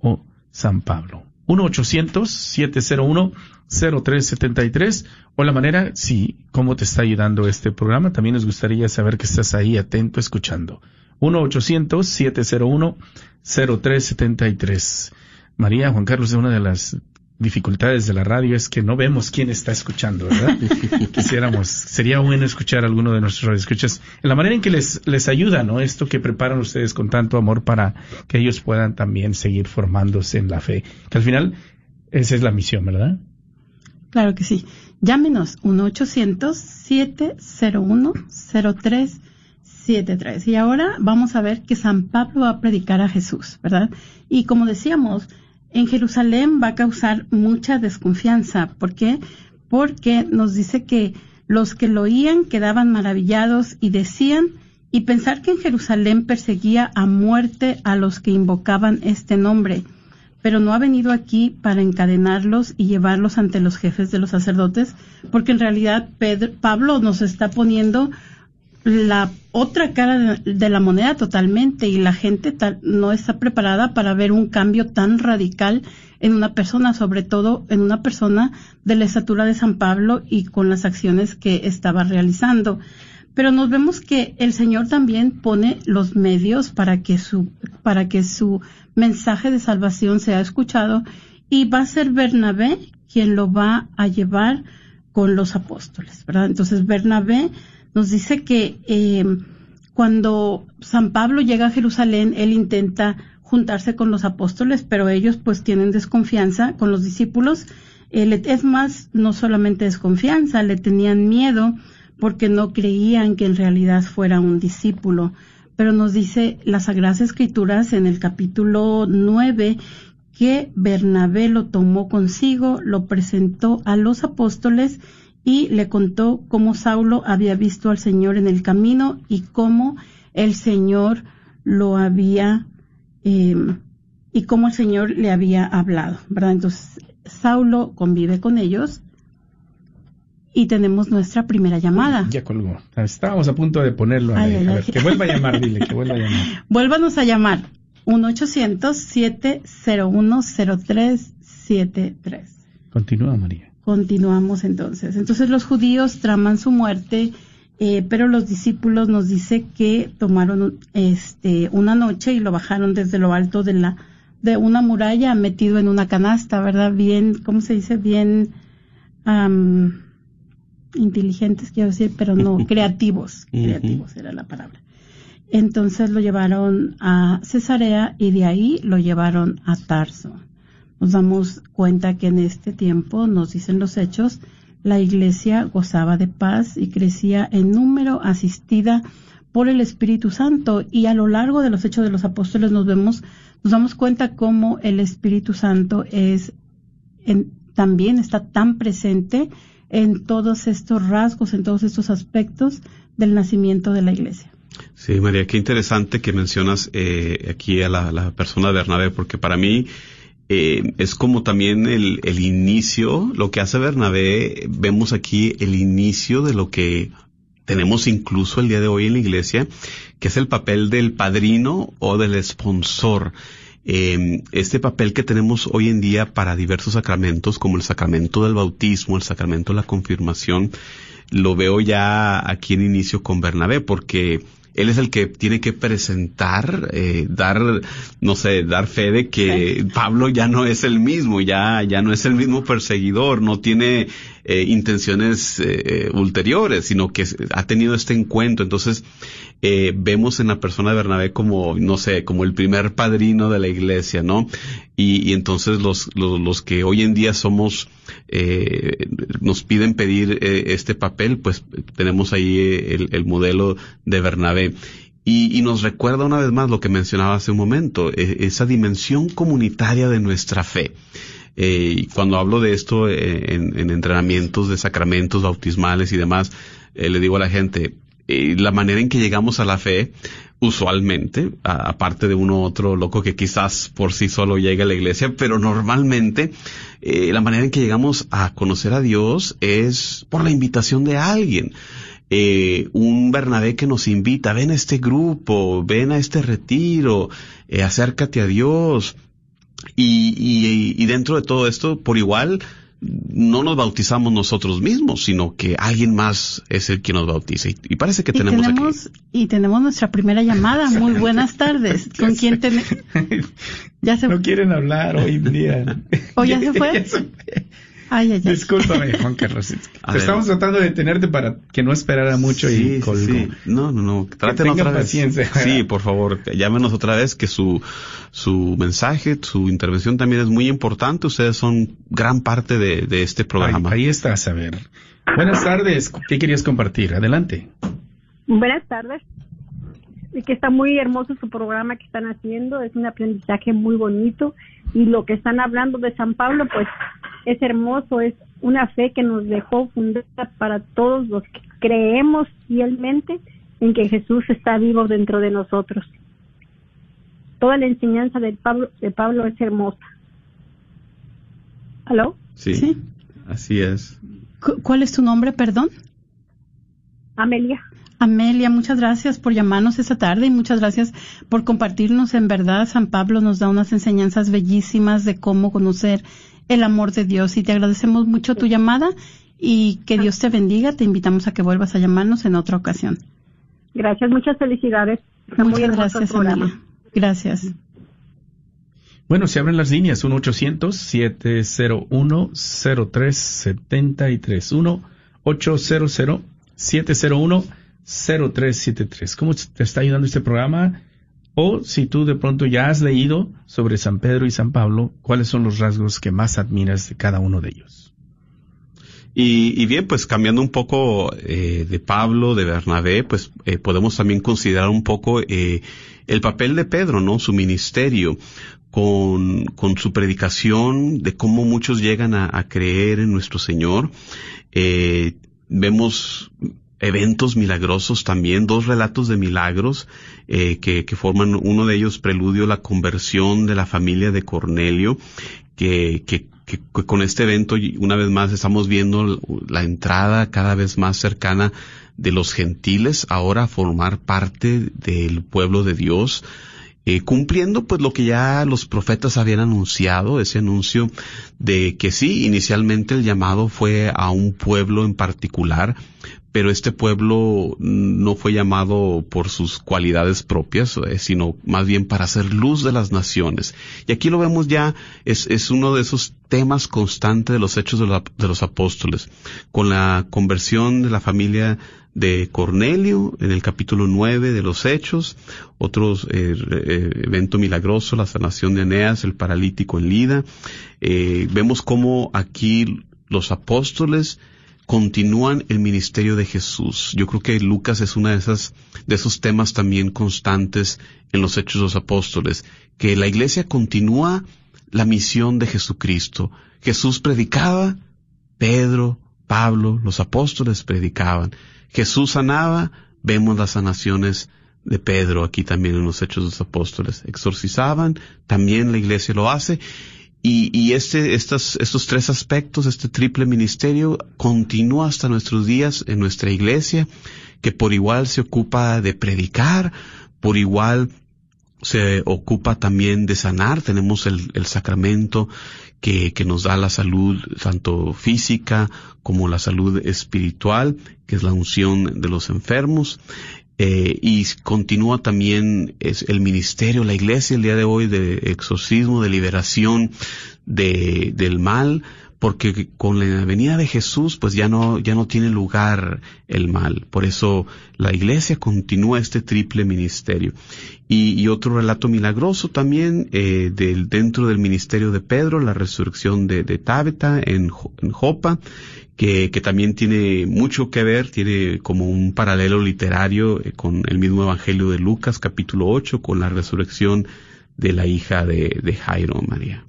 o San Pablo. 1-800-701-0373 o la manera, sí, cómo te está ayudando este programa. También nos gustaría saber que estás ahí atento escuchando. 1-800-701-0373. María, Juan Carlos, una de las dificultades de la radio es que no vemos quién está escuchando, ¿verdad? Quisiéramos, sería bueno escuchar a alguno de nuestros radioescuchas en la manera en que les, les ayuda, ¿no? Esto que preparan ustedes con tanto amor para que ellos puedan también seguir formándose en la fe. Que al final, esa es la misión, ¿verdad? Claro que sí. Llámenos 1-800-701-03 7.3. Y ahora vamos a ver que San Pablo va a predicar a Jesús, ¿verdad? Y como decíamos, en Jerusalén va a causar mucha desconfianza. ¿Por qué? Porque nos dice que los que lo oían quedaban maravillados y decían, y pensar que en Jerusalén perseguía a muerte a los que invocaban este nombre, pero no ha venido aquí para encadenarlos y llevarlos ante los jefes de los sacerdotes, porque en realidad Pedro, Pablo nos está poniendo la otra cara de, la moneda totalmente y la gente tal, no está preparada para ver un cambio tan radical en una persona, sobre todo en una persona de la estatura de San Pablo y con las acciones que estaba realizando. Pero nos vemos que el Señor también pone los medios para que su, para que su mensaje de salvación sea escuchado y va a ser Bernabé quien lo va a llevar con los apóstoles, ¿verdad? Entonces Bernabé nos dice que eh, cuando San Pablo llega a Jerusalén, él intenta juntarse con los apóstoles, pero ellos pues tienen desconfianza con los discípulos. Es más, no solamente desconfianza, le tenían miedo porque no creían que en realidad fuera un discípulo. Pero nos dice las Sagradas Escrituras en el capítulo 9 que Bernabé lo tomó consigo, lo presentó a los apóstoles y le contó cómo Saulo había visto al Señor en el camino y cómo el Señor lo había eh, y cómo el Señor le había hablado, ¿verdad? Entonces Saulo convive con ellos y tenemos nuestra primera llamada. Ya colgó. Estábamos a punto de ponerlo. A ay, ver, ay. que vuelva a llamar, dile, que vuelva a llamar. Vuélvanos a llamar 1-800-701-0373. Continúa, María. Continuamos entonces. Entonces los judíos traman su muerte, eh, pero los discípulos nos dice que tomaron este una noche y lo bajaron desde lo alto de la de una muralla metido en una canasta, ¿verdad? Bien, ¿cómo se dice? Bien inteligentes, quiero decir, pero no, creativos. Creativos era la palabra. Entonces lo llevaron a Cesarea y de ahí lo llevaron a Tarso. Nos damos cuenta que en este tiempo, nos dicen los hechos, la iglesia gozaba de paz y crecía en número asistida por el Espíritu Santo y a lo largo de los hechos de los apóstoles nos vemos, nos damos cuenta cómo el Espíritu Santo es en- también está tan presente en todos estos rasgos, en todos estos aspectos del nacimiento de la iglesia. Sí, María, qué interesante que mencionas eh, aquí a la, la persona de Bernabé, porque para mí eh, es como también el, el inicio, lo que hace Bernabé, vemos aquí el inicio de lo que tenemos incluso el día de hoy en la iglesia, que es el papel del padrino o del sponsor. Eh, este papel que tenemos hoy en día para diversos sacramentos, como el sacramento del bautismo, el sacramento de la confirmación, lo veo ya aquí en inicio con Bernabé, porque él es el que tiene que presentar, eh, dar, no sé, dar fe de que Pablo ya no es el mismo, ya, ya no es el mismo perseguidor, no tiene eh, intenciones eh, ulteriores, sino que ha tenido este encuentro. Entonces, eh, vemos en la persona de Bernabé como, no sé, como el primer padrino de la iglesia, ¿no? Y, y entonces los, los, los que hoy en día somos, eh, nos piden pedir eh, este papel, pues tenemos ahí eh, el, el modelo de Bernabé. Y, nos recuerda una vez más lo que mencionaba hace un momento, eh, esa dimensión comunitaria de nuestra fe. Eh, y cuando hablo de esto en, en entrenamientos de sacramentos bautismales y demás, le digo a la gente, la manera en que llegamos a la fe, usualmente, aparte de uno u otro loco que quizás por sí solo llega a la iglesia, pero normalmente eh, la manera en que llegamos a conocer a Dios es por la invitación de alguien. Eh, un Bernabé que nos invita, ven a este grupo, ven a este retiro, eh, acércate a Dios, y dentro de todo esto, por igual, no nos bautizamos nosotros mismos, sino que alguien más es el que nos bautiza. Y, y parece que y tenemos, tenemos, y tenemos nuestra primera llamada. Muy buenas tardes. ¿Con quién ten... Ya se No quieren hablar hoy en día. ¿O ya se fue? Ay, ay, ay. Discúlpame, Juan Carlos. Te ver. estamos tratando de tenerte para que no esperara mucho Sí, y colgó. sí. No, no, no. Tenga otra vez. paciencia. Sí, por favor, llámenos otra vez, que su, su mensaje, su intervención también es muy importante. Ustedes son gran parte de, de este programa. Ahí, ahí estás, a ver. Buenas tardes. ¿Qué querías compartir? Adelante. Buenas tardes. Y que está muy hermoso su programa que están haciendo, es un aprendizaje muy bonito y lo que están hablando de San Pablo pues es hermoso, es una fe que nos dejó fundada para todos los que creemos fielmente en que Jesús está vivo dentro de nosotros. Toda la enseñanza de Pablo, de Pablo es hermosa. ¿Aló? Sí, Sí. así es. Cu- ¿Cuál es tu nombre, perdón? Amelia. Amelia, muchas gracias por llamarnos esta tarde y muchas gracias por compartirnos. En verdad, San Pablo nos da unas enseñanzas bellísimas de cómo conocer el amor de Dios y te agradecemos mucho tu llamada y que Dios te bendiga. Te invitamos a que vuelvas a llamarnos en otra ocasión. Gracias, muchas felicidades. Está Muchas gracias, programa. Amelia. Gracias. Bueno, se abren las líneas 1-800-701-0373. 1-800-701-0373. ¿Cómo te está ayudando este programa? O si tú de pronto ya has leído sobre San Pedro y San Pablo, ¿cuáles son los rasgos que más admiras de cada uno de ellos? Y, y bien, pues cambiando un poco eh, de Pablo, de Bernabé, pues eh, podemos también considerar un poco eh, el papel de Pedro, ¿no? Su ministerio, con, con su predicación, de cómo muchos llegan a, creer en nuestro Señor. Vemos eventos milagrosos también, dos relatos de milagros eh, que, que forman uno de ellos preludio la conversión de la familia de Cornelio, que, que que, con este evento, una vez más, estamos viendo la entrada cada vez más cercana de los gentiles ahora a formar parte del pueblo de Dios, eh, cumpliendo pues lo que ya los profetas habían anunciado, ese anuncio de que sí, inicialmente el llamado fue a un pueblo en particular, pero este pueblo no fue llamado por sus cualidades propias, eh, sino más bien para ser luz de las naciones. Y aquí lo vemos ya, es, es uno de esos temas constantes de los hechos de, los apóstoles. Con la conversión de la familia de Cornelio en el capítulo 9 de los Hechos, otros eh, eh, evento milagroso, la sanación de Eneas, el paralítico en Lida. Vemos cómo aquí los apóstoles continúan el ministerio de Jesús. Yo creo que Lucas es uno de esas, de esos temas también constantes en los Hechos de los Apóstoles, que la iglesia continúa la misión de Jesucristo. Jesús predicaba, Pedro, Pablo, los apóstoles predicaban. Jesús sanaba, vemos las sanaciones de Pedro aquí también en los Hechos de los Apóstoles. Exorcizaban, también la iglesia lo hace. Y, y este, estas, estos tres aspectos, este triple ministerio, continúa hasta nuestros días en nuestra iglesia, que por igual se ocupa de predicar, por igual se ocupa también de sanar. Tenemos el, el sacramento que, que, nos da la salud tanto física como la salud espiritual, que es la unción de los enfermos. Eh, y continúa también es el ministerio, la iglesia el día de hoy de exorcismo, de liberación de, del mal, porque con la venida de Jesús pues ya no, ya no tiene lugar el mal. Por eso la iglesia continúa este triple ministerio. Y, otro relato milagroso también eh, del, dentro del ministerio de Pedro, la resurrección de, de Tábeta en, en Jopa, que, también tiene mucho que ver, tiene como un paralelo literario eh, con el mismo Evangelio de Lucas capítulo 8, con la resurrección de la hija de, de Jairo María.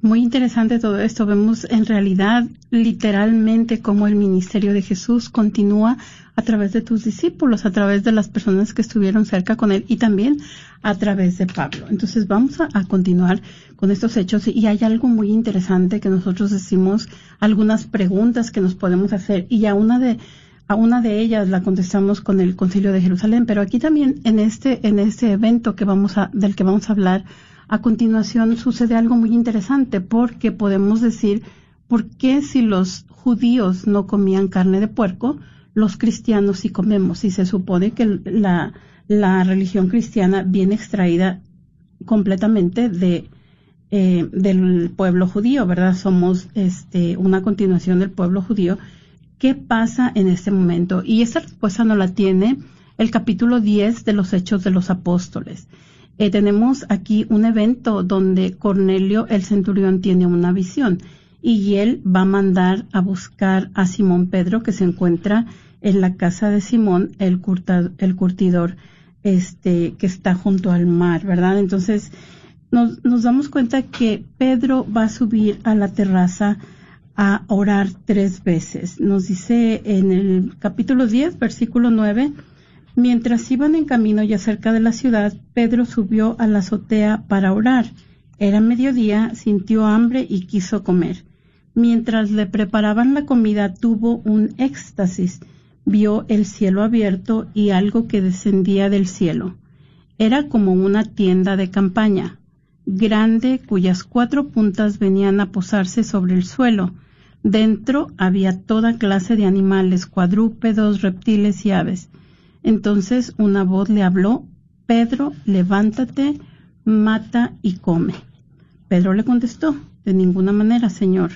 Muy interesante todo esto. Vemos en realidad literalmente cómo el ministerio de Jesús continúa a través de tus discípulos, a través de las personas que estuvieron cerca con él y también a través de Pablo. Entonces vamos a, continuar con estos hechos y hay algo muy interesante que nosotros decimos, algunas preguntas que nos podemos hacer y a una de a una de ellas la contestamos con el Concilio de Jerusalén, pero aquí también en este en este evento que vamos a del que vamos a hablar a continuación sucede algo muy interesante porque podemos decir por qué si los judíos no comían carne de puerco, los cristianos sí comemos y se supone que la, la religión cristiana viene extraída completamente de eh, del pueblo judío, ¿verdad? Somos este una continuación del pueblo judío. ¿Qué pasa en este momento? Y esa respuesta no la tiene el capítulo 10 de los Hechos de los Apóstoles. Eh, tenemos aquí un evento donde Cornelio el centurión tiene una visión y él va a mandar a buscar a Simón Pedro que se encuentra en la casa de Simón el, el curtidor este que está junto al mar, ¿verdad? Entonces nos, nos damos cuenta que Pedro va a subir a la terraza a orar tres veces. Nos dice en el capítulo 10, versículo 9, Mientras iban en camino ya cerca de la ciudad, Pedro subió a la azotea para orar. Era mediodía, sintió hambre y quiso comer. Mientras le preparaban la comida tuvo un éxtasis. Vio el cielo abierto y algo que descendía del cielo. Era como una tienda de campaña, grande cuyas cuatro puntas venían a posarse sobre el suelo. Dentro había toda clase de animales, cuadrúpedos, reptiles y aves. Entonces una voz le habló, Pedro, levántate, mata y come. Pedro le contestó, de ninguna manera, Señor,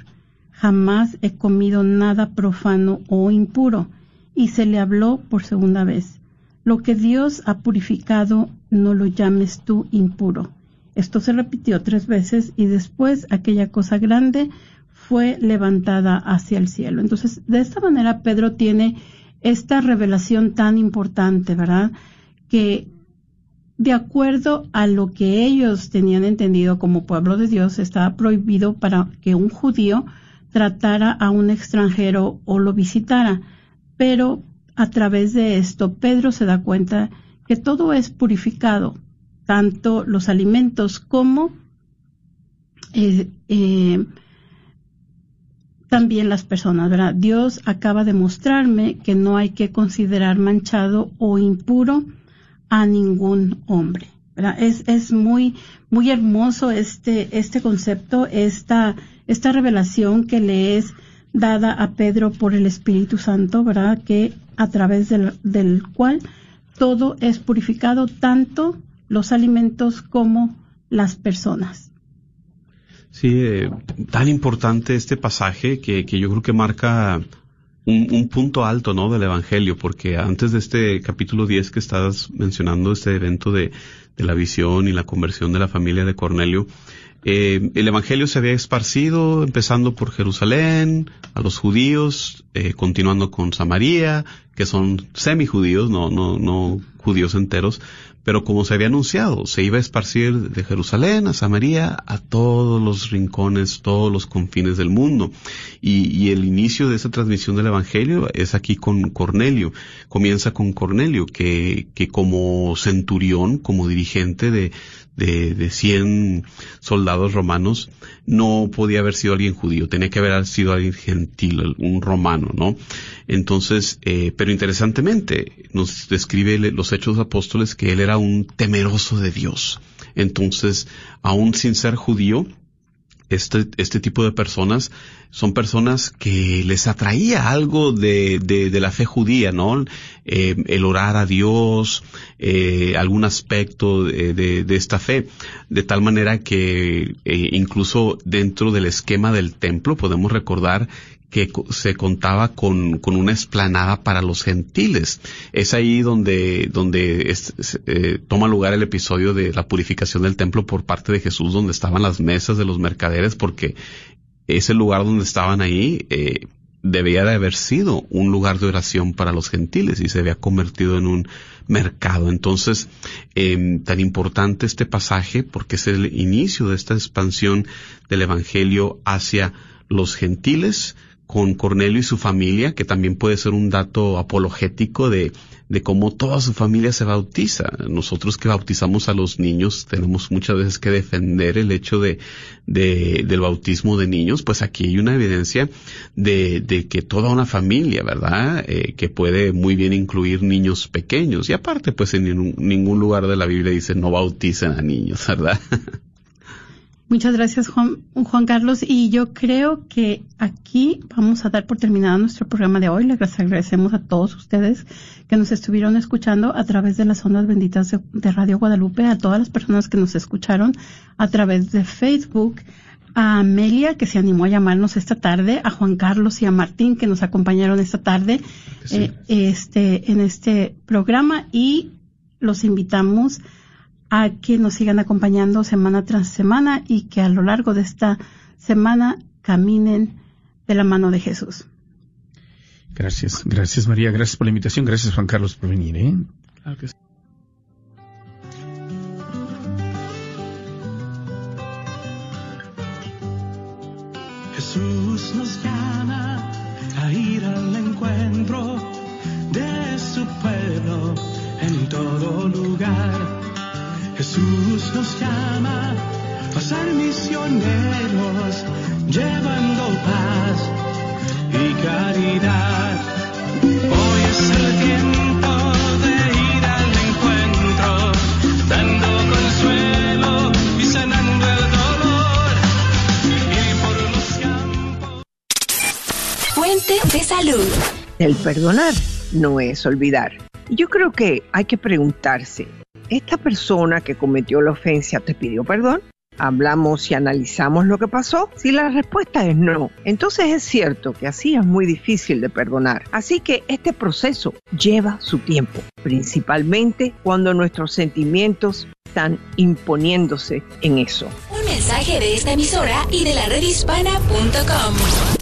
jamás he comido nada profano o impuro. Y se le habló por segunda vez, lo que Dios ha purificado, no lo llames tú impuro. Esto se repitió tres veces y después aquella cosa grande fue levantada hacia el cielo. Entonces, de esta manera Pedro tiene esta revelación tan importante, ¿verdad? Que de acuerdo a lo que ellos tenían entendido como pueblo de Dios, estaba prohibido para que un judío tratara a un extranjero o lo visitara. Pero a través de esto, Pedro se da cuenta que todo es purificado, tanto los alimentos como eh, eh, también las personas, ¿verdad? Dios acaba de mostrarme que no hay que considerar manchado o impuro a ningún hombre. ¿verdad? Es, es muy, muy hermoso este, este concepto, esta, esta revelación que le es dada a Pedro por el Espíritu Santo, ¿verdad? Que a través del, del cual todo es purificado, tanto los alimentos como las personas. Sí, eh, tan importante este pasaje que, que yo creo que marca un, un, punto alto, ¿no? Del Evangelio, porque antes de este capítulo 10 que estás mencionando, este evento de, de la visión y la conversión de la familia de Cornelio, eh, el Evangelio se había esparcido, empezando por Jerusalén, a los judíos, eh, continuando con Samaria, que son semi-judíos, no, no, no judíos enteros, pero como se había anunciado, se iba a esparcir de Jerusalén a Samaria a todos los rincones, todos los confines del mundo. Y, y, el inicio de esa transmisión del Evangelio es aquí con Cornelio. Comienza con Cornelio, que, que como centurión, como dirigente de, de, de 100 soldados romanos, no podía haber sido alguien judío, tenía que haber sido alguien gentil, un romano, ¿no? Entonces, eh, pero interesantemente, nos describe los hechos apóstoles que él era un temeroso de Dios. Entonces, aún sin ser judío, este, este tipo de personas son personas que les atraía algo de, de, de la fe judía, ¿no? Eh, el orar a Dios, eh, algún aspecto de, de, esta fe, de tal manera que eh, incluso dentro del esquema del templo podemos recordar que se contaba con, con una esplanada para los gentiles. Es ahí donde, donde eh, toma lugar el episodio de la purificación del templo por parte de Jesús, donde estaban las mesas de los mercaderes, porque ese lugar donde estaban ahí eh, debía de haber sido un lugar de oración para los gentiles y se había convertido en un mercado. Entonces, eh, tan importante este pasaje porque es el inicio de esta expansión del Evangelio hacia los gentiles, con Cornelio y su familia, que también puede ser un dato apologético de, de cómo toda su familia se bautiza. Nosotros que bautizamos a los niños tenemos muchas veces que defender el hecho de, de del bautismo de niños, pues aquí hay una evidencia de, de que toda una familia, ¿verdad? Eh, que puede muy bien incluir niños pequeños. Y aparte, pues en ningún, lugar de la Biblia dice no bauticen a niños, ¿verdad? Muchas gracias, Juan, Juan, Carlos. Y yo creo que aquí vamos a dar por terminado nuestro programa de hoy. Les agradecemos a todos ustedes que nos estuvieron escuchando a través de las ondas benditas de, de Radio Guadalupe, a todas las personas que nos escucharon a través de Facebook, a Amelia, que se animó a llamarnos esta tarde, a Juan Carlos y a Martín, que nos acompañaron esta tarde sí. eh, este, en este programa. Y los invitamos a que nos sigan acompañando semana tras semana y que a lo largo de esta semana caminen de la mano de Jesús. Gracias, gracias María, gracias por la invitación, gracias Juan Carlos por venir. ¿eh? Claro que sí. Jesús nos llama a ir al encuentro de su pueblo en todo lugar. Jesús nos llama a ser misioneros, llevando paz y caridad. Hoy es el tiempo de ir al encuentro, dando consuelo y sanando el dolor. Y por los campos. Fuente de salud. El perdonar no es olvidar. Yo creo que hay que preguntarse, ¿esta persona que cometió la ofensa te pidió perdón? Hablamos y analizamos lo que pasó. Si la respuesta es no, entonces es cierto que así es muy difícil de perdonar. Así que este proceso lleva su tiempo, principalmente cuando nuestros sentimientos están imponiéndose en eso. Un mensaje de esta emisora y de la redhispana.com.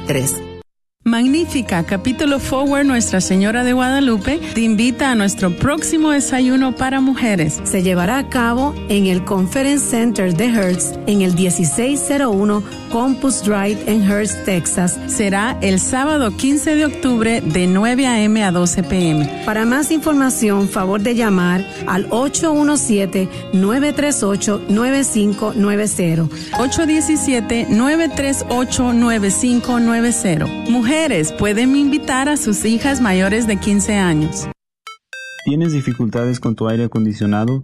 809-581-9393. Magnífica, capítulo Forward Nuestra Señora de Guadalupe te invita a nuestro próximo desayuno para mujeres. Se llevará a cabo en el Conference Center de Hertz en el 1601 Campus Drive en Hertz, Texas. Será el sábado 15 de octubre de 9 a.m. a 12 p.m. Para más información, favor de llamar al 817-938-9590. 817-938-9590. Pueden invitar a sus hijas mayores de 15 años. ¿Tienes dificultades con tu aire acondicionado?